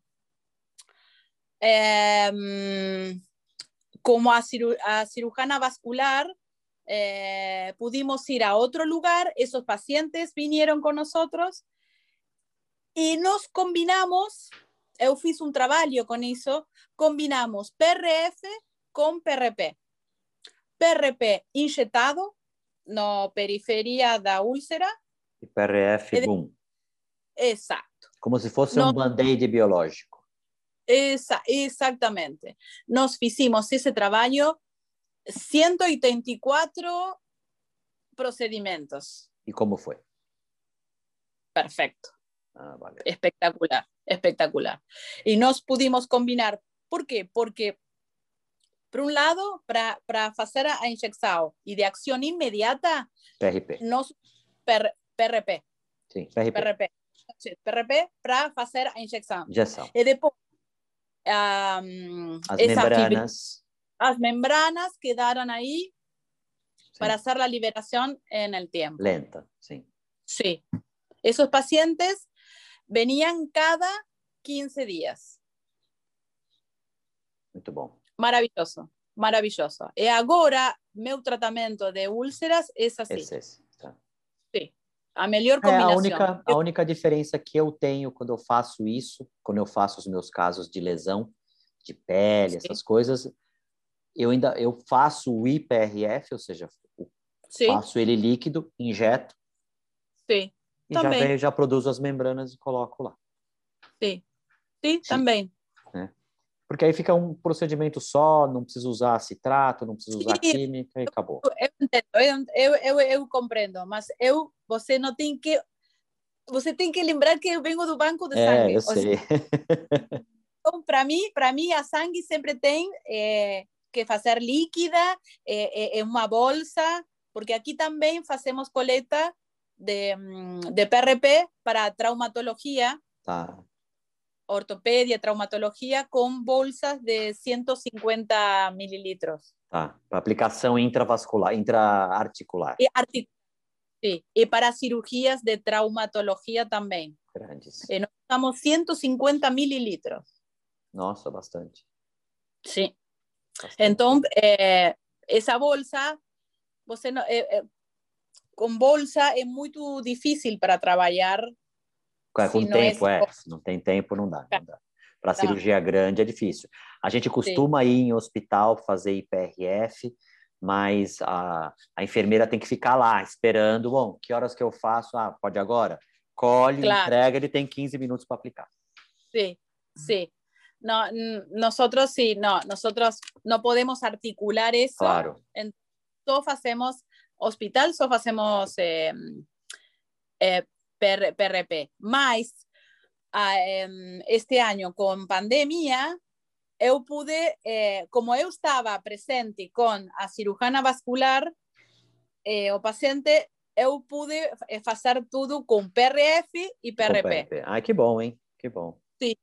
Eh, como a, ciru a cirujana vascular, eh, pudimos ir a otro lugar, esos pacientes vinieron con nosotros y nos combinamos, eu fiz un trabajo con eso, combinamos PRF con PRP. PRP injetado no periferia da úlcera, E PRF, boom. exacto. Como se fosse Não- um band-aid biológico. Esa, exactamente. Nos hicimos ese trabajo 184 procedimientos. E como foi? Perfecto. Ah, valeu. Espectacular, espectacular. Y nos pudimos combinar. ¿Por qué? Porque por um lado, para fazer a injeção e de ação imediata, PRP. Nós, per, PRP. Sim, PRP. PRP. PRP para fazer a injeção. Injeção. E depois, um, as membranas. As membranas quedaram aí sí. para hacer la liberación en el tiempo. Lenta, sí. Sí. Esos pacientes venían cada 15 días. Muito bom. Maravilhoso, maravilhoso. E agora, meu tratamento de úlceras é assim. Esse, esse, tá. Sim. A melhor combinação. É, a, única, a única diferença que eu tenho quando eu faço isso, quando eu faço os meus casos de lesão de pele, Sim. essas coisas, eu ainda eu faço o IPRF, ou seja, faço ele líquido, injeto. Sim. E também. já, venho, já produzo as membranas e coloco lá. Sim. Sim, Sim. também. Porque aí fica um procedimento só, não precisa usar citrato, não precisa usar Sim. química e acabou. Eu entendo, eu, eu, eu, compreendo, mas eu, você não tem que você tem que lembrar que eu venho do banco de sangue. É, eu sei. Então, para mim, para mim a sangue sempre tem é, que fazer líquida, é, é, uma bolsa, porque aqui também fazemos coleta de, de PRP para traumatologia, tá. Ortopedia, traumatologia, com bolsas de 150 mililitros. Tá, para aplicação intravascular, intraarticular. E, artic... Sim. e para cirurgias de traumatologia também. Grandes. E nós usamos 150 mililitros. Nossa, bastante. Sim. Bastante. Então, é, essa bolsa, você não, é, é, com bolsa é muito difícil para trabalhar. Com tempo, é. Se não tem tempo, não dá. Não dá. Para cirurgia grande é difícil. A gente costuma Sim. ir em hospital fazer IPRF, mas a, a enfermeira tem que ficar lá esperando. Bom, que horas que eu faço? Ah, pode agora? Colhe, claro. entrega, ele tem 15 minutos para aplicar. Sim, sim. No, nosotros sí, no, nosotros no podemos articular eso. Claro. En, todos hacemos hospital, só hacemos eh, eh, PR, PRP. Mas, eh, este año, con pandemia, eu pude, eh, como eu estava presente com a cirujana vascular, eh, o paciente, eu pude fazer tudo com PRF e PRP. PRP. Ai, que bom, hein? Que bom. Sim,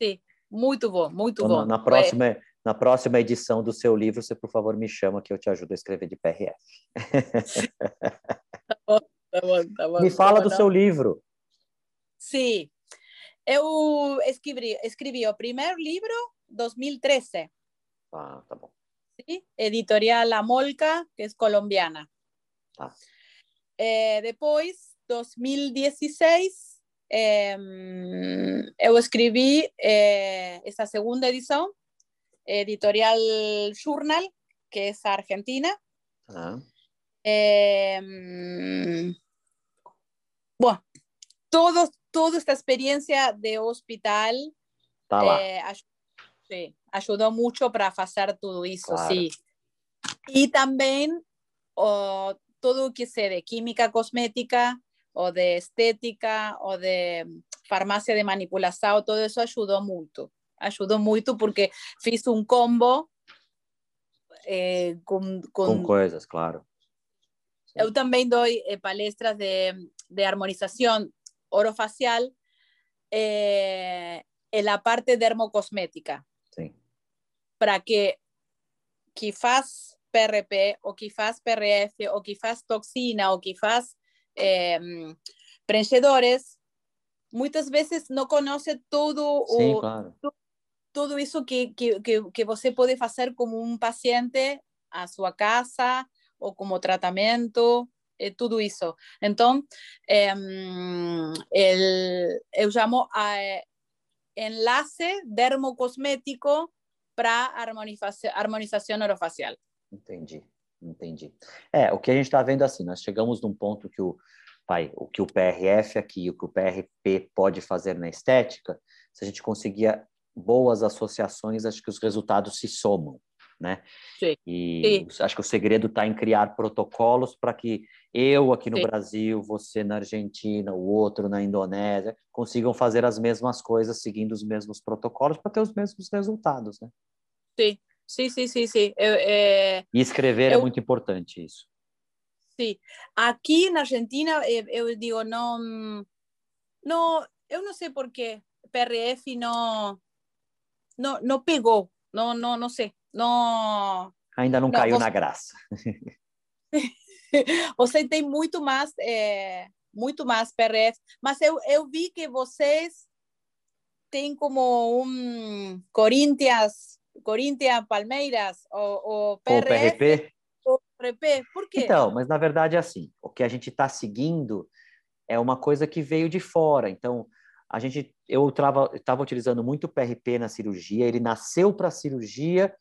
sim. Muito bom, muito então, bom. Na, próxima, é. na próxima edição do seu livro, você, por favor, me chama que eu te ajudo a escrever de PRF. Me fala do seu livro. Sim. Eu escrevi, escrevi o primeiro livro 2013. Ah, tá bom. Sí, editorial La Molca, que é colombiana. Tá. Eh, depois, 2016, eh, eu escribí eh, esa segunda edición, editorial Journal, que es argentina. Ah. Bueno, todo, toda esta experiencia de hospital eh, sí, ayudó mucho para hacer todo eso, claro. sí. Y también oh, todo que sea de química cosmética, o de estética o de farmácia de manipulação, todo isso ajudou muito. Ajudou muito porque fiz um combo eh, com, com... com coisas, claro. Eu também dou eh, palestras de, de harmonização orofacial eh, en la parte dermocosmética. Sim. Para que faz PRP, que faz PRF, que faz toxina, que faz eh, preenchedores, muitas vezes não conhece todo Sim, o, claro. tudo isso que, que, que, você pode fazer como um paciente à sua casa ou como tratamento, é tudo isso. Então, é, eu chamo a enlace dermocosmético para harmonização, harmonização orofacial. Entendi. Entendi. É, o que a gente está vendo assim, nós chegamos num ponto que o pai, o que o PRF aqui, o que o PRP pode fazer na estética, se a gente conseguir boas associações, acho que os resultados se somam, né? Sim. E Sim. acho que o segredo está em criar protocolos para que eu aqui no Sim. Brasil, você na Argentina, o outro na Indonésia, consigam fazer as mesmas coisas seguindo os mesmos protocolos para ter os mesmos resultados, né? Sim, sim, sim, sim, sim. Eu, é... E escrever é eu... é muito importante isso. Sim. Aqui na Argentina, eu digo, não, não, eu não sei por quê. PRF não, não, não pegou, não, não, não sei, não. Ainda não, não caiu você... na graça. você tem muito mais, é, muito mais PRF, mas eu, eu vi que vocês têm como um Corinthians, Corinthians, Palmeiras, ou, PRF. PRP. Ou PRP. Por quê? Então, mas na verdade é assim, o que a gente está seguindo é uma coisa que veio de fora. Então, a gente, eu estava utilizando muito o PRP na cirurgia, ele nasceu para cirurgia,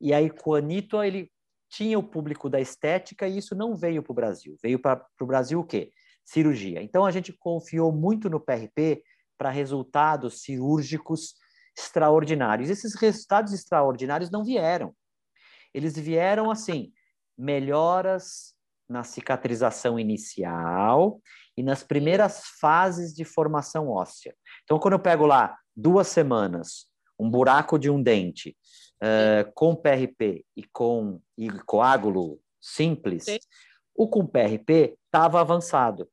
e aí com o Anito, ele tinha o público da estética, e isso não veio para o Brasil. Veio para o Brasil o quê? Cirurgia. Então, a gente confiou muito no PRP para resultados cirúrgicos extraordinários. Esses resultados extraordinários não vieram. Eles vieram assim, melhoras na cicatrização inicial e nas primeiras fases de formação óssea. Então, quando eu pego lá duas semanas, um buraco de um dente uh, com PRP e com e coágulo simples, Sim. o com PRP estava avançado.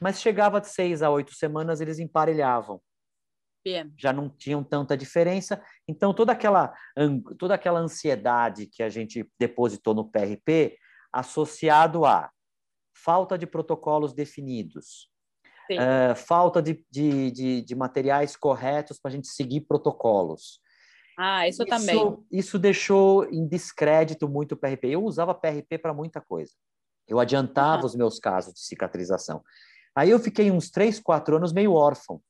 Mas chegava de seis a oito semanas, eles emparelhavam. Já não tinham tanta diferença. Então, toda aquela, toda aquela ansiedade que a gente depositou no PRP, associado a falta de protocolos definidos, uh, falta de, de, de, de, materiais corretos para a gente seguir protocolos. Ah, isso, isso, também. Isso deixou em descrédito muito o PRP. Eu usava PRP para muita coisa. Eu adiantava ah. os meus casos de cicatrização. Aí eu fiquei uns três, quatro anos meio órfão.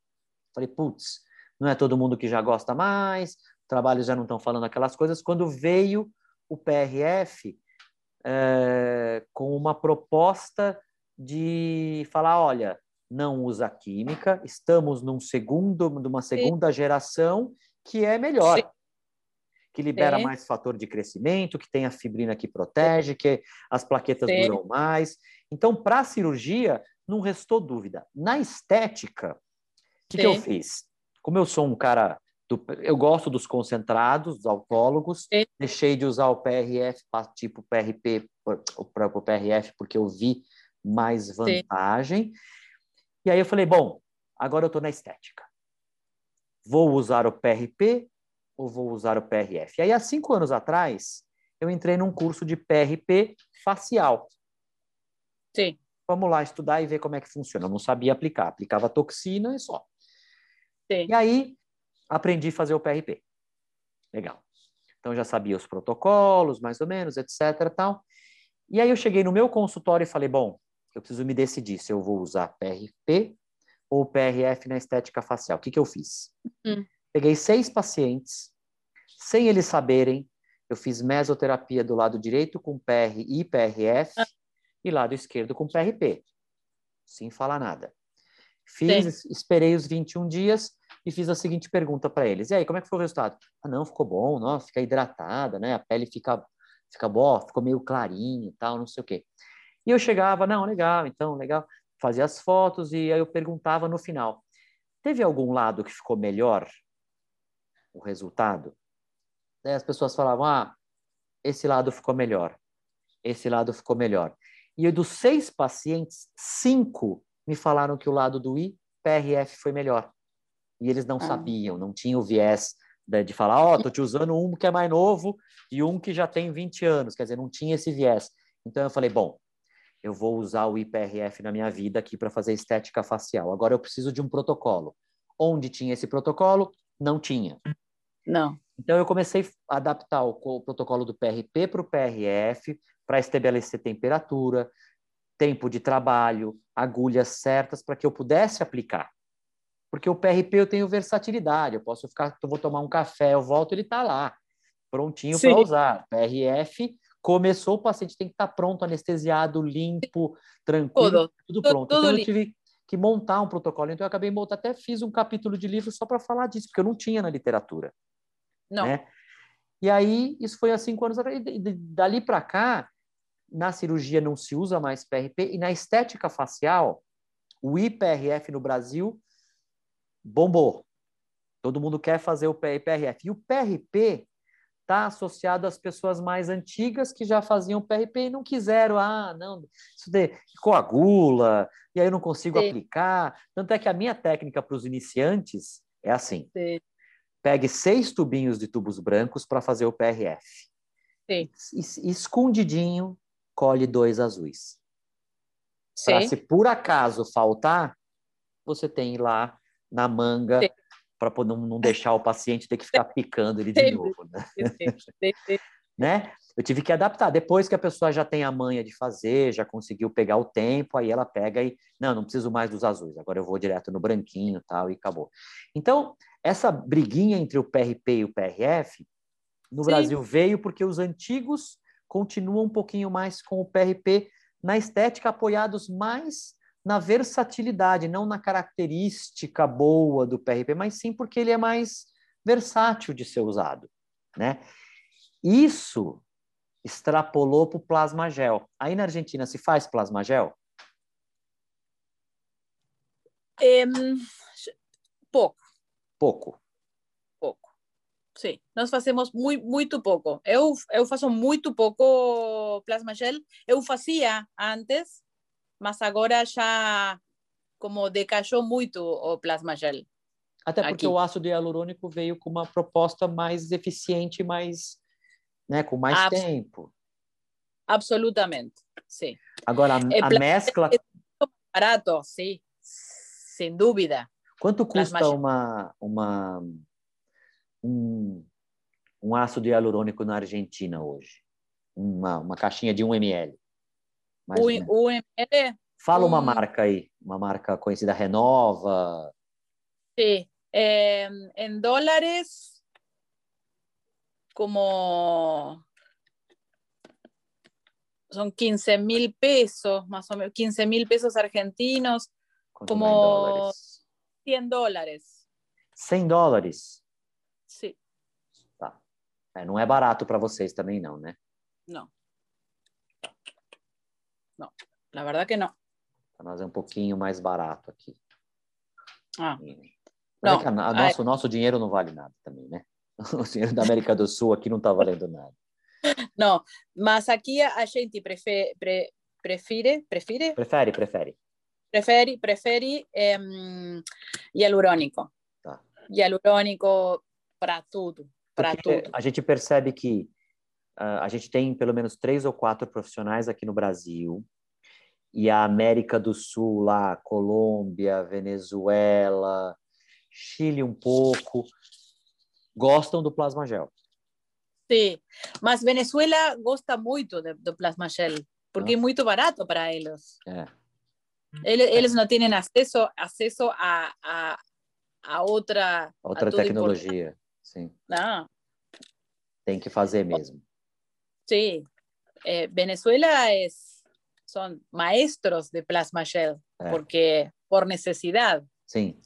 Falei, putz, não é todo mundo que já gosta mais, trabalhos já não estão falando aquelas coisas. Quando veio o PRF, é, com uma proposta de falar, olha, não usa química, estamos num segundo, numa segunda Sim. geração que é melhor. Sim. Que libera Sim. mais fator de crescimento, que tem a fibrina que protege, que as plaquetas duram mais. Então, para a cirurgia, não restou dúvida. Na estética, o que, que eu fiz? Como eu sou um cara do, eu gosto dos concentrados, dos autólogos, Sim. deixei de usar o PRF, tipo PRP, o próprio PRF, porque eu vi mais vantagem. Sim. E aí eu falei, bom, agora eu estou na estética. Vou usar o PRP ou vou usar o PRF? E aí, há cinco anos atrás, eu entrei num curso de PRP facial. Sim. Vamos lá estudar e ver como é que funciona. Eu não sabia aplicar, aplicava toxina e só. Sim. E aí, aprendi a fazer o PRP. Legal. Então já sabia os protocolos, mais ou menos, etc. Tal. E aí eu cheguei no meu consultório e falei, bom, eu preciso me decidir se eu vou usar PRP ou PRF na estética facial. O que, que eu fiz? Uhum. Peguei seis pacientes, sem eles saberem, eu fiz mesoterapia do lado direito com PR e PRF ah. e lado esquerdo com PRP, sem falar nada. Fiz, Sim. esperei os 21 dias, e fiz a seguinte pergunta para eles: e aí, como é que foi o resultado? Ah, não, ficou bom, não, fica hidratada, né? A pele fica, fica boa, ficou meio clarinha e tal, não sei o quê. E eu chegava, não, legal, então, legal, fazia as fotos e aí eu perguntava no final: teve algum lado que ficou melhor o resultado? Daí as pessoas falavam: ah, esse lado ficou melhor, esse lado ficou melhor. E dos seis pacientes, cinco me falaram que o lado do IPRF foi melhor e eles não ah. sabiam, não tinham o viés de, de falar, ó, oh, tô te usando um que é mais novo e um que já tem 20 anos, quer dizer, não tinha esse viés. Então eu falei, bom, eu vou usar o IPRF na minha vida aqui para fazer estética facial. Agora eu preciso de um protocolo. Onde tinha esse protocolo? Não tinha. Não. Então eu comecei a adaptar o, o protocolo do PRP para o PRF, para estabelecer temperatura, tempo de trabalho, agulhas certas para que eu pudesse aplicar. Porque o PRP eu tenho versatilidade, eu posso ficar, eu vou tomar um café, eu volto, ele está lá, prontinho para usar. PRF começou, o paciente tem que estar tá pronto, anestesiado, limpo, tranquilo, tudo, tudo pronto. Tudo, então eu tive que montar um protocolo. Então eu acabei montando, até fiz um capítulo de livro só para falar disso, porque eu não tinha na literatura. Não. Né? E aí, isso foi há cinco anos atrás. Dali para cá, na cirurgia não se usa mais PRP, e na estética facial, o IPRF no Brasil bombou. Todo mundo quer fazer o PRF. E o PRP está associado às pessoas mais antigas que já faziam PRP e não quiseram, ah, não, isso de, coagula, e aí eu não consigo Sim. aplicar. Tanto é que a minha técnica para os iniciantes é assim: Sim. pegue seis tubinhos de tubos brancos para fazer o PRF. Sim. Escondidinho, colhe dois azuis. Para se por acaso faltar, você tem lá na manga para não, não deixar o paciente ter que ficar picando ele de novo. Né? né? Eu tive que adaptar. Depois que a pessoa já tem a manha de fazer, já conseguiu pegar o tempo, aí ela pega e, não, não preciso mais dos azuis, agora eu vou direto no branquinho tal, e acabou. Então, essa briguinha entre o PRP e o PRF, no Sim. Brasil veio porque os antigos continuam um pouquinho mais com o PRP na estética, apoiados mais na versatilidade, não na característica boa do PRP, mas sim porque ele é mais versátil de ser usado, né? Isso extrapolou para o plasma gel. Aí na Argentina se faz plasma gel? Um, pouco. Pouco. Pouco. Sim, nós fazemos muito, muito pouco. Eu, eu faço muito pouco plasma gel. Eu fazia antes, mas agora já como decaiu muito o plasma gel. Até porque aqui. o ácido hialurônico veio com uma proposta mais eficiente, mais, né, com mais Abs tempo. Absolutamente, sim. Agora, a, a mescla... É barato, sim, sem dúvida. Quanto custa uma, uma, um, um ácido hialurônico na Argentina hoje? Uma, uma caixinha de 1 ml? Mais o, o ML. Fala uma marca aí, uma marca conhecida, Renova. Sí, eh, en dólares, como son 15 mil pesos, más o menos, 15 mil pesos argentinos, como dólares? 100 dólares. 100 dólares? Sim. Tá. É, não é barato para vocês também, não, né? Não. Não, na verdade que não. Para nós é um pouquinho mais barato aqui. Ah. não, é a, a nosso, o nosso dinheiro não vale nada também, né? O dinheiro da América do Sul aqui não está valendo nada. Não, mas aqui a gente prefere, pre, prefere, prefere? Prefere, prefere. Prefere, prefere um, hialurônico. Tá. Hialurônico para tudo, para tudo. A gente percebe que a gente tem pelo menos três ou quatro profissionais aqui no Brasil e a América do Sul lá, Colômbia, Venezuela, Chile um pouco, gostam do plasma gel. Sim, mas Venezuela gosta muito do plasma gel, porque ah. é muito barato para eles. É. Eles, eles não têm acesso, acesso a, a, a outra... Outra a tecnologia, sim. Não. Tem que fazer mesmo. Sí, eh, Venezuela es, son maestros de plasma gel, é. porque por necessidade. Sim.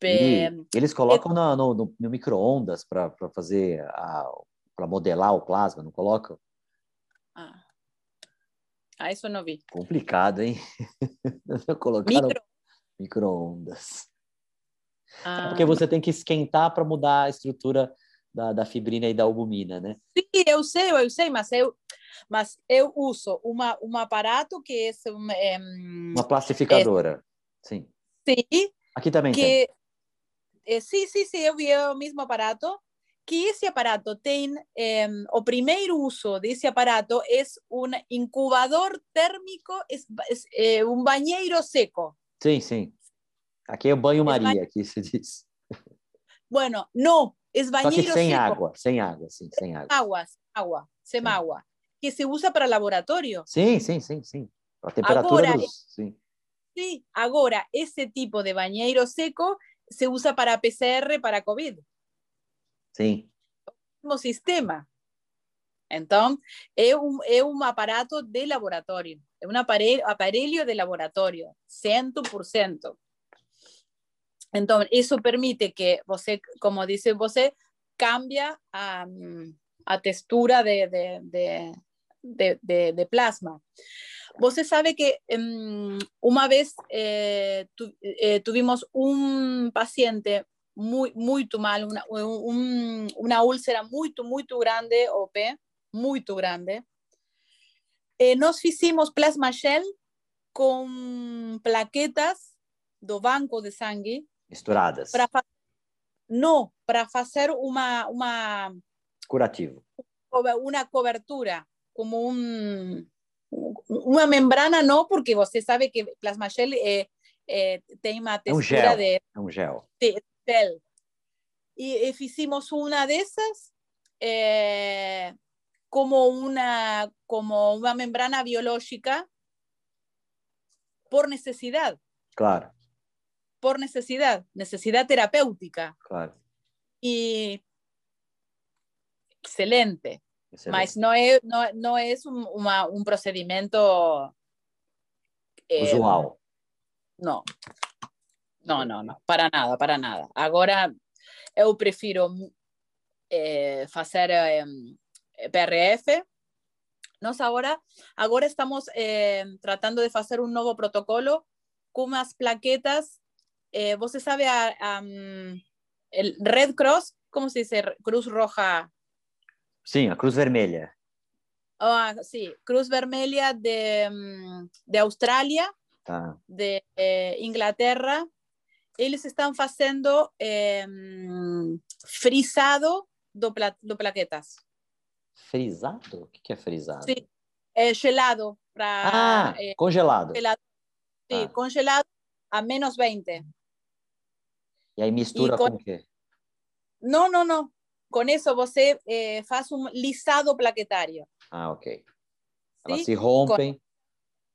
E eles colocam no, no, no micro-ondas para fazer, para modelar o plasma, não colocam? Ah. ah, isso eu não vi. Complicado, hein? Colocaram micro... micro-ondas. Ah. É porque você tem que esquentar para mudar a estrutura da, da fibrina e da albumina, né? Sim, eu sei, eu sei, mas eu, mas eu uso uma, um aparato que é um, é, uma plastificadora, é, sim. Sim. Aqui também que, tem. É, sim, sim, sim, eu vi o mesmo aparato. Que esse aparato tem é, o primeiro uso desse aparato é um incubador térmico, é, um banheiro seco. Sim, sim. Aqui é o banho-maria, aqui se diz. Bueno, no, es bañero Só que sem água, sem água, sim, sem água. Agua, agua, sem água. Que se usa para laboratório. Sim, sim, sim, sim. A temperatura agora, dos, sim. Sí, agora, esse tipo de banheiro seco se usa para PCR para COVID. Sim. O mesmo sistema. Então, é um, é um aparato de laboratório. É um aparelho, aparelho de laboratório, 100%. Entonces, eso permite que você, como dice você, cambia a, a textura de, de, de, de, de plasma. Você sabe que um, vez eh, tu, eh, paciente muito, muito mal, uma, um, uma úlcera muito, muito grande, o pé, muito grande. Eh, nós fizemos plasma gel com plaquetas do banco de sangue. Misturadas. Pra, não, para fazer uma, uma... Curativo. Uma cobertura, como um... Uma membrana não, porque você sabe que plasma gel é, é, tem uma textura é um gel. de... É um gel. De, gel. E, e fizemos uma dessas eh, como una, como una membrana biológica por necesidad. Claro. Por necesidad, necesidad terapéutica. Claro. Y excelente. Excelente. Mas no es, no, no es un, uma, un procedimiento eh, Usual. No. No, no, no, para nada, para nada. Agora eu prefiro eh, fazer eh, PRF. Nós agora, agora estamos eh, tratando de fazer um novo protocolo com umas plaquetas. Eh, você sabe a, a, el Red Cross? Como se diz? Cruz Roja. Sim, a Cruz Vermelha. Ah, sí, Cruz Vermelha de, de Austrália, Tá. de eh, Inglaterra. Eles estão fazendo eh, frisado do, pla do plaquetas. Frisado? O que é frisado? Sim, é gelado. Pra, Ah, eh, congelado. gelado. Sí, Ah. congelado a menos 20. E aí mistura E com o quê? Não, não, não. Com isso você eh, faz um lisado plaquetário. Ah, ok. Elas Sim? se rompem.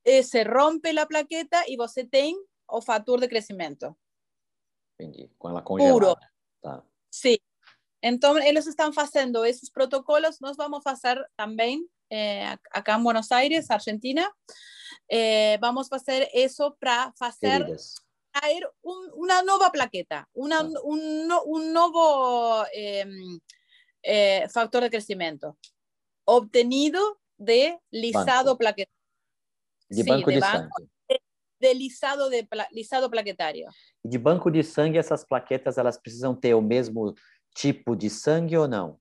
Eh, se rompe a plaqueta e você tem o fator de crescimento. Entendi. Com ela congelada. Tá. Sí. Então, eles estão fazendo esses protocolos. Nós vamos fazer também eh, acá em Buenos Aires, Argentina. Eh, vamos fazer isso para fazer Feridas. Traer un- una nueva plaqueta, una- Ah. un, un nuevo eh, eh, factor de crecimiento obtenido de lisado plaquetario. De Sí, banco de de, banco. sangue. De lisado, de pla- lisado plaquetario. E de banco de sangue, essas plaquetas, elas precisam ter o mesmo tipo de sangue ou não?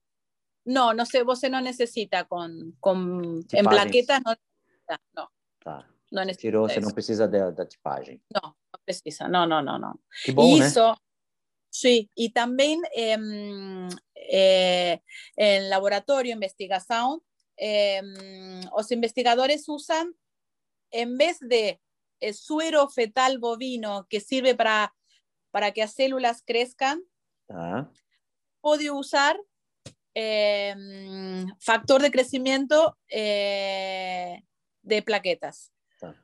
No, no sé, você no necesita con, con en Tipagens. plaquetas, no necesita, no, Tá. No necesita. Tirou, você não precisa da, da tipagem. No, no precisa, no, no, no, no. Que bom, né? Hizo, sí, y también em, eh, en laboratorio, investigación, em, los investigadores usan, en vez de eh, suero fetal bovino que sirve para, para que las células crezcan, puede usar em, factor de crecimiento eh, de plaquetas.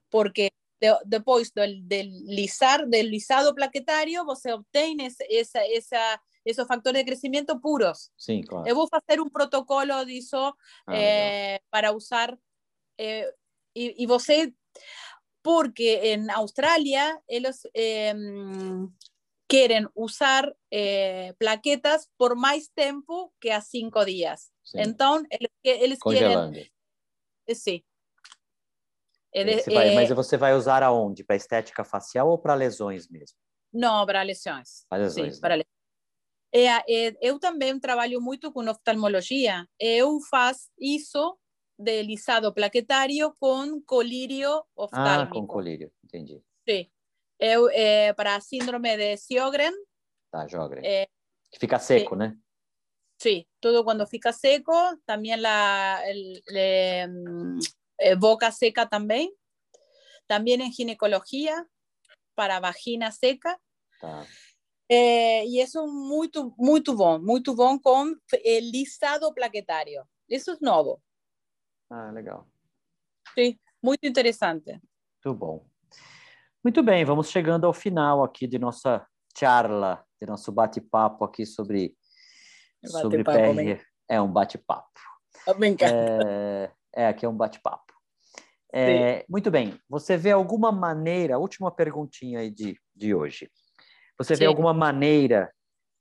Porque de, depois do, del lisar, del lisado plaquetario, você obtém esse, essa, essa, esos factores de crescimento puros. Sim, claro. Eu vou fazer um protocolo disso Ah, eh, para usar. eh, e, e você, porque em Austrália, eles eh, querem usar plaquetas por mais tempo que a cinco dias. Sim. Então, eles, eles querem. Sim. Ele- você vai- eh, mas você vai usar aonde? Para estética facial ou para lesões mesmo? Não, para lesões. Para Sim, lesões. né? para lesões. É, é, eu também trabalho muito com oftalmologia. Eu faço isso de lisado plaquetário com colírio Ah, oftálmico. com colírio. Entendi. Sim. Eu, é, para a síndrome de Sjögren, Tá, joga. É, Que fica seco, né? sí, todo cuando fica seco, le, mm, eh, boca seca también. También en ginecología, para vagina seca. Tá. É, e isso é muito, muito bom, muito bom com é, lisado plaquetário. Isso é novo, Ah, legal. sim, muito interessante. Muito bom. Muito bem, vamos chegando ao final aqui de nossa charla, de nosso bate-papo aqui sobre, sobre Bate-papo, PR. É um bate-papo. Encanta. É, é, aqui é um bate-papo. É, muito bem. Você vê alguma maneira, última perguntinha aí de, de hoje. Você vê Sim. alguma maneira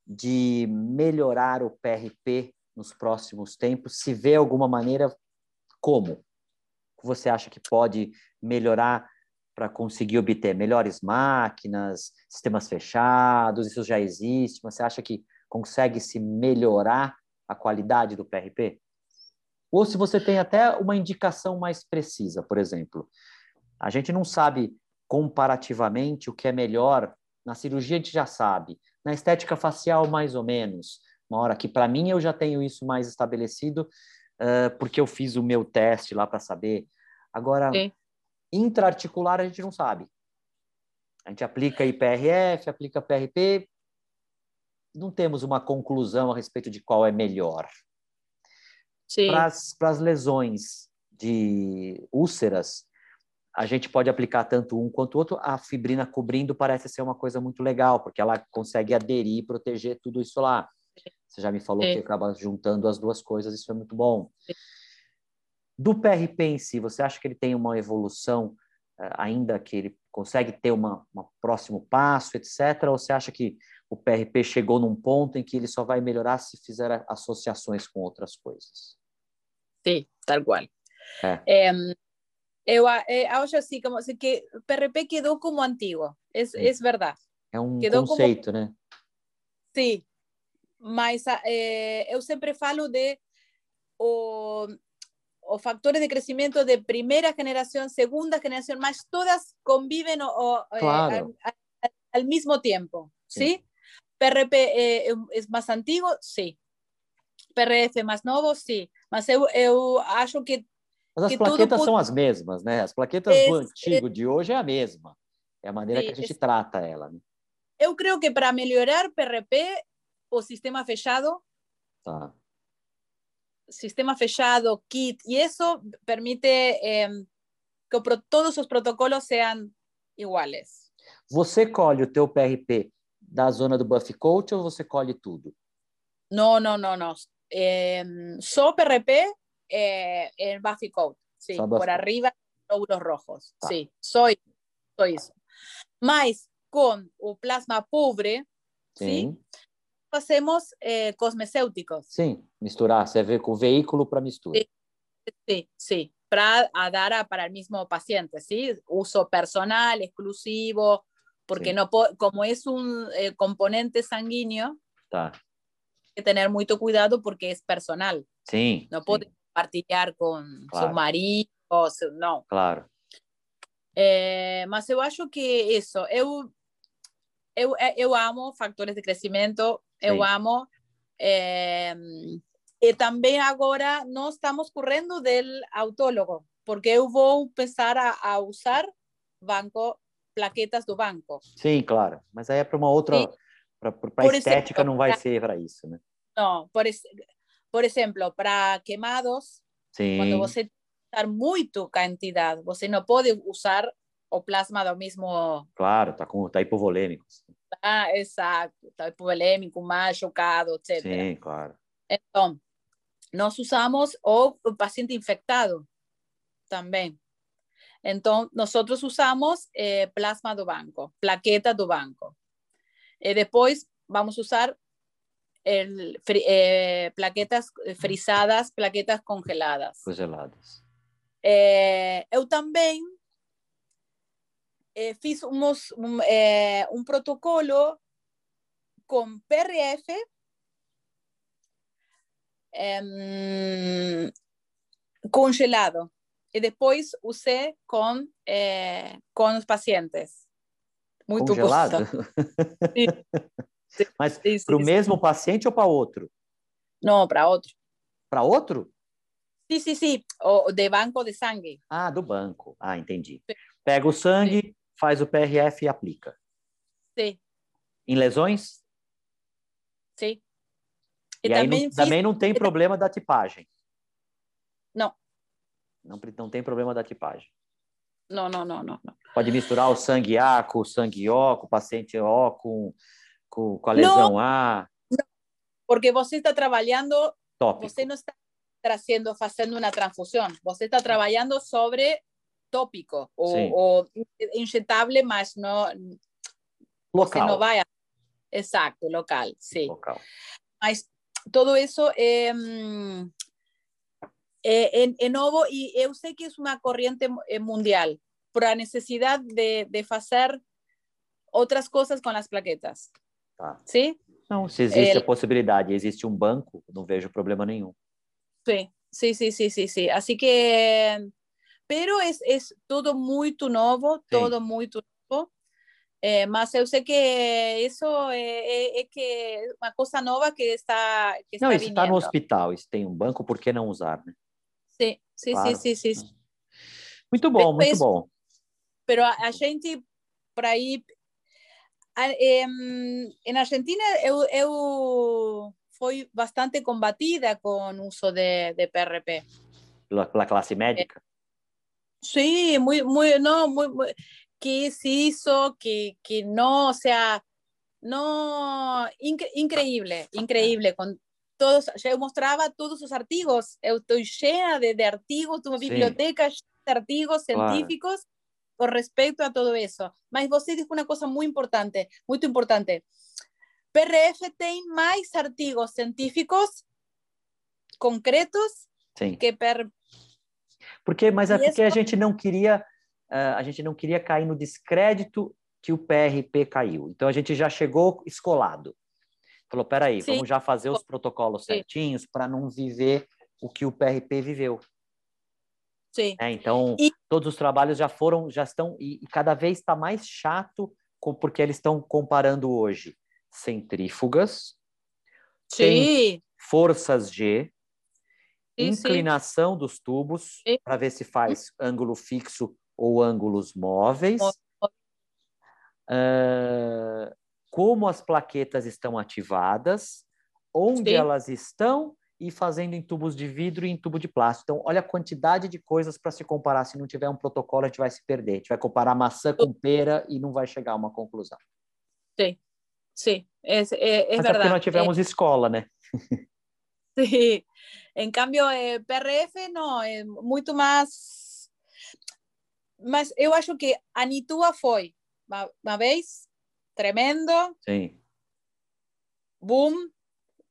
de melhorar o PRP nos próximos tempos? Se vê alguma maneira, como? Você acha que pode melhorar para conseguir obter melhores máquinas, sistemas fechados, isso já existe, mas você acha que consegue se melhorar a qualidade do PRP? Ou se você tem até uma indicação mais precisa, por exemplo, a gente não sabe comparativamente o que é melhor, na cirurgia a gente já sabe, na estética facial mais ou menos, uma hora que para mim eu já tenho isso mais estabelecido, uh, porque eu fiz o meu teste lá para saber. Agora, Sim. intraarticular a gente não sabe. A gente aplica IPRF, aplica PRP, não temos uma conclusão a respeito de qual é melhor. Para as lesões de úlceras, a gente pode aplicar tanto um quanto o outro. A fibrina cobrindo parece ser uma coisa muito legal, porque ela consegue aderir e proteger tudo isso lá. Você já me falou que acaba juntando as duas coisas, isso é muito bom. Do PRP em si, você acha que ele tem uma evolução, eh, ainda que ele consegue ter um próximo passo, etc? Ou você acha que o PRP chegou num ponto em que ele só vai melhorar se fizer associações com outras coisas? Sim, tal qual. É. É, eu, acho assim, como que o PRP quedou como antigo, é, é verdade. É um quedou conceito, como... né? Sim, mas é, eu sempre falo de o, os factores de crecimiento de primera generación, segunda generación, mas todas conviven o, o, claro. eh, al, al, mismo tiempo, ¿sí? sí. PRP eh, es más antiguo, sí. PRF mais novo, sim. Mas eu, eu acho que. Mas as que plaquetas tudo... são as mesmas, né? As plaquetas é, do antigo de hoje é a mesma. É a maneira sim, que a gente trata ela. Né? Eu creio que para melhorar PRP, o sistema fechado. Tá. Sistema fechado, kit, e isso permite eh, que todos os protocolos sejam iguais. Você colhe o teu PRP da zona do Buff Coat ou você colhe tudo? Não, não, não, não. Eh, só PRP eh, en Buffy Coat, sí, por arriba glóbulos rojos, tá. sí, soy, soy isso. Mas com o plasma pobre, sim, sim fazemos eh, cosmecêuticos. Sim, misturar, você vê com o veículo para mistura. Sim, sim. para dar a, para o mesmo paciente, ¿sí? Uso personal, exclusivo, porque sí. no como es un eh, componente sanguíneo, tá. Que tener mucho cuidado porque es personal. Sí. No puede compartir con claro. su marido, su, no. Claro. Eh, mas eu acho que isso, eu, eu, eu amo factores de crescimento, eu Sim. amo. Eh, e também agora nós estamos correndo del autólogo, porque eu vou começar a, a usar banco plaquetas do banco. Sim, claro. Mas aí é para uma outra. Para a estética exemplo, não vai pra, ser para isso, né? Não, por, por exemplo, para queimados, Sim. quando você usar muito quantidade, você não pode usar o plasma do mesmo. Claro, tá com tá hipovolêmico. Ah, exato, tá hipovolêmico, mais chocado, etc. Sim, claro. Então, nós usamos o paciente infectado também. Então, nós usamos eh, plasma do banco, plaqueta do banco. E depois vamos usar el, eh, plaquetas frisadas, plaquetas congeladas. Congeladas. Eh, eu também eh, fiz um, eh, um protocolo com PRF eh, congelado e depois usei com, eh, com os pacientes. Muito Congelado? Mas para o mesmo paciente ou para outro? Não, para outro. Para outro? Sim, sim, sim. O de banco de sangue. Ah, do banco. Ah, entendi. Pega o sangue, sim. faz o PRF e aplica. Sim. Em lesões? Sim. E, e também, não, fiz... também não tem problema da tipagem? Não. Não, não tem problema da tipagem. Não, não, não, não. Pode misturar o sangue A com o sangue O, com o paciente O, com, com, com a lesão não, A. Não, porque você está trabalhando, Tópico. você não está trazendo, fazendo uma transfusão, você está trabalhando sobre tópico ou, ou injetável, mas não local. Você não vai, exato, local, sim. Local. Mas todo isso é, é, é, é novo e eu sei que é uma corrente mundial. por a necessidade de, de fazer outras coisas com as plaquetas. Tá. Sim? Não, se existe Ele- a possibilidade, existe um banco, não vejo problema nenhum. Sí, sí, sí, sí, sí, sí. Así que, pero es, es todo muy novo, Sí. todo muy novo. Eh, mas eu sei que isso é, é, é que é uma coisa nova que está que está Não, isso está no hospital, isso tem um banco, por que não usar, né? Sí, sí, Claro. sí, sí, sí. Muito bom, muito Depois- bom. Pero a, gente por aí em, Argentina eu, eu fui bastante combatida com o uso de, de PRP. Pela, pela classe médica? Sí, muy, muy, no, muy, muy- que se hizo, que, que no, o sea, no, incre- increíble, increíble, con todos, yo mostraba todos os artigos, eu estou cheia de, de artigos, uma Sim. biblioteca de artigos científicos con respecto a todo eso. Mas você dijo una cosa muy importante, muy importante. PRF tem mais artigos científicos concretos Sim. que per, Porque, mas é porque a gente não queria, ah, a gente não queria cair no descrédito que o PRP caiu. Então a gente já chegou escolado. Falou, peraí, Sim. vamos já fazer os protocolos Sim. certinhos para não viver o que o PRP viveu. sí, né? Então E- todos os trabalhos já foram, já estão e, e cada vez está mais chato com- porque eles estão comparando hoje centrífugas, sí, forças G, inclinação dos tubos Sim. para ver se faz ângulo fixo ou ângulos móveis. Mó- Ah, como as plaquetas estão ativadas, onde Sim. elas estão e fazendo em tubos de vidro e em tubo de plástico. Então, olha a quantidade de coisas para se comparar. Se não tiver um protocolo, a gente vai se perder. A gente vai comparar maçã com pera e não vai chegar a uma conclusão. Sí, es, eh, es Mas é verdad. porque nós tivemos escola, né? Sí. En cambio, eh, PRF no, é muito mais. Mas eu acho que a Nitua foi uma, uma vez tremendo, Sim. boom,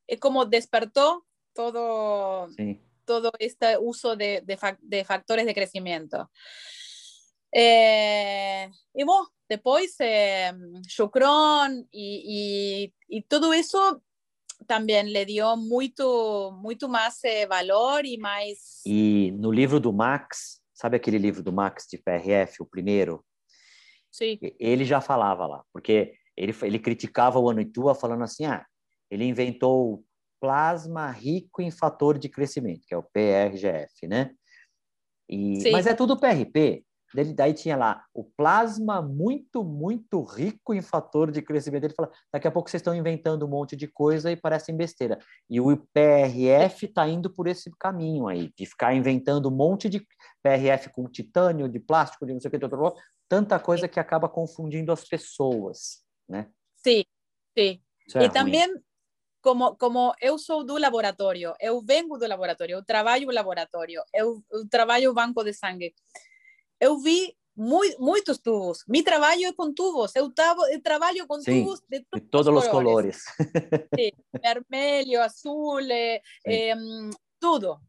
é como despertou todo, Sim. todo este uso de, de, de factores de crecimiento. Eh, y bueno, después eh, y, y todo eso también le dio muito, muito más eh, valor y más... E no livro do Max, sabe aquele livro do Max de PRF, o primeiro? Sí, ele já falava lá, porque ele, ele criticava o Anuitua falando assim, ah, ele inventou plasma rico em fator de crescimento, que é o PRGF, né? E, Sim. mas é tudo PRP. Daí, daí tinha lá o plasma muito, muito rico em fator de crescimento. Ele fala, daqui a pouco vocês estão inventando um monte de coisa e parecem besteira. E o PRF está indo por esse caminho aí, de ficar inventando um monte de PRF com titânio, de plástico, de não sei o que, tanta coisa que acaba confundindo as pessoas, né? sí. Isso é y ruim. también, como, como eu sou do laboratório, eu vengo do laboratório, eu trabalho no laboratório, eu, eu trabalho banco de sangue. Eu vi mui, muitos tubos. Mi trabalho é com tubos. Eu, tavo, eu trabalho com Sim, tubos de De todos, os colores. vermelho, azul, eh, Sim. tudo.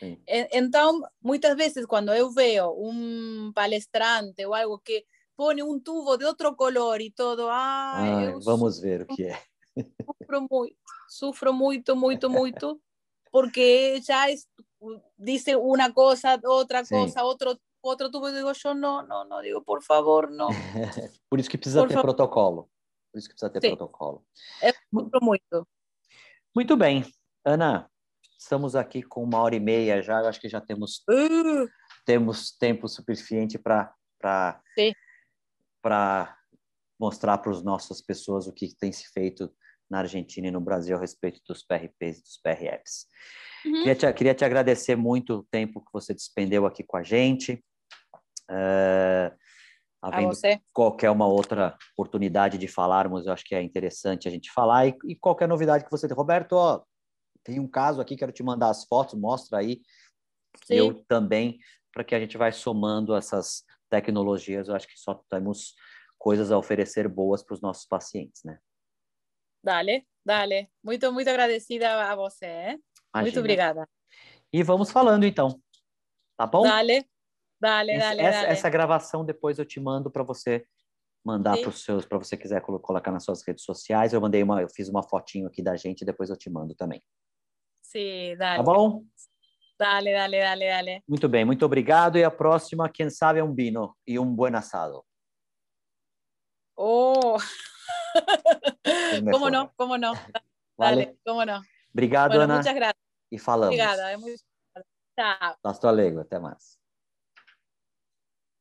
Sim. E- Então, muitas vezes, quando eu vejo um palestrante ou algo que põe um tubo de outro color e todo, ai, vamos ver o que é. sufro muito, sufro muito, muito, muito, porque já es, dice uma coisa, outra Sim. coisa, outro, outro tubo, eu digo, eu não, não, não, digo, por favor, não, Por isso que precisa Por ter favor. protocolo. Por isso que precisa ter Sim. protocolo. sufro muito. Muito bem. Ana, estamos aqui com uma hora e meia já. Eu acho que já temos, Uh, temos tempo suficiente para. Para mostrar para as nossas pessoas o que tem se feito na Argentina e no Brasil a respeito dos PRPs e dos PRFs. uhum. Queria te, queria te agradecer muito o tempo que você despendeu aqui com a gente. A havendo você. qualquer uma outra oportunidade de falarmos, eu acho que é interessante a gente falar. E, e qualquer novidade que você tem. Roberto, ó, tem um caso aqui, quero te mandar as fotos, mostra aí. Sim. Eu também, para que a gente vai somando essas tecnologias, eu acho que só temos coisas a oferecer boas para os nossos pacientes, né? Dale, dale. Muito, muito agradecida a você. eh? Muito Imagina. obrigada. E vamos falando então, tá bom? Dale. Dale, dale, essa, dale. essa gravação depois eu te mando para você mandar Sim. para os seus, para você quiser colo- colocar nas suas redes sociais. Eu mandei uma, eu fiz uma fotinho aqui da gente, depois eu te mando também. Sí, Tá dale. bom? Dale, dale, dale, dale. Muito bem, muito obrigado. E a próxima, quem sabe, é um vino e um buen asado. Oh. ¿Cómo no? ¿Cómo no? Vale? Dale, ¿cómo no? Obrigado, Bueno, Ana. E falamos. Obrigada. é muito- Chao. Hasta luego, até mais.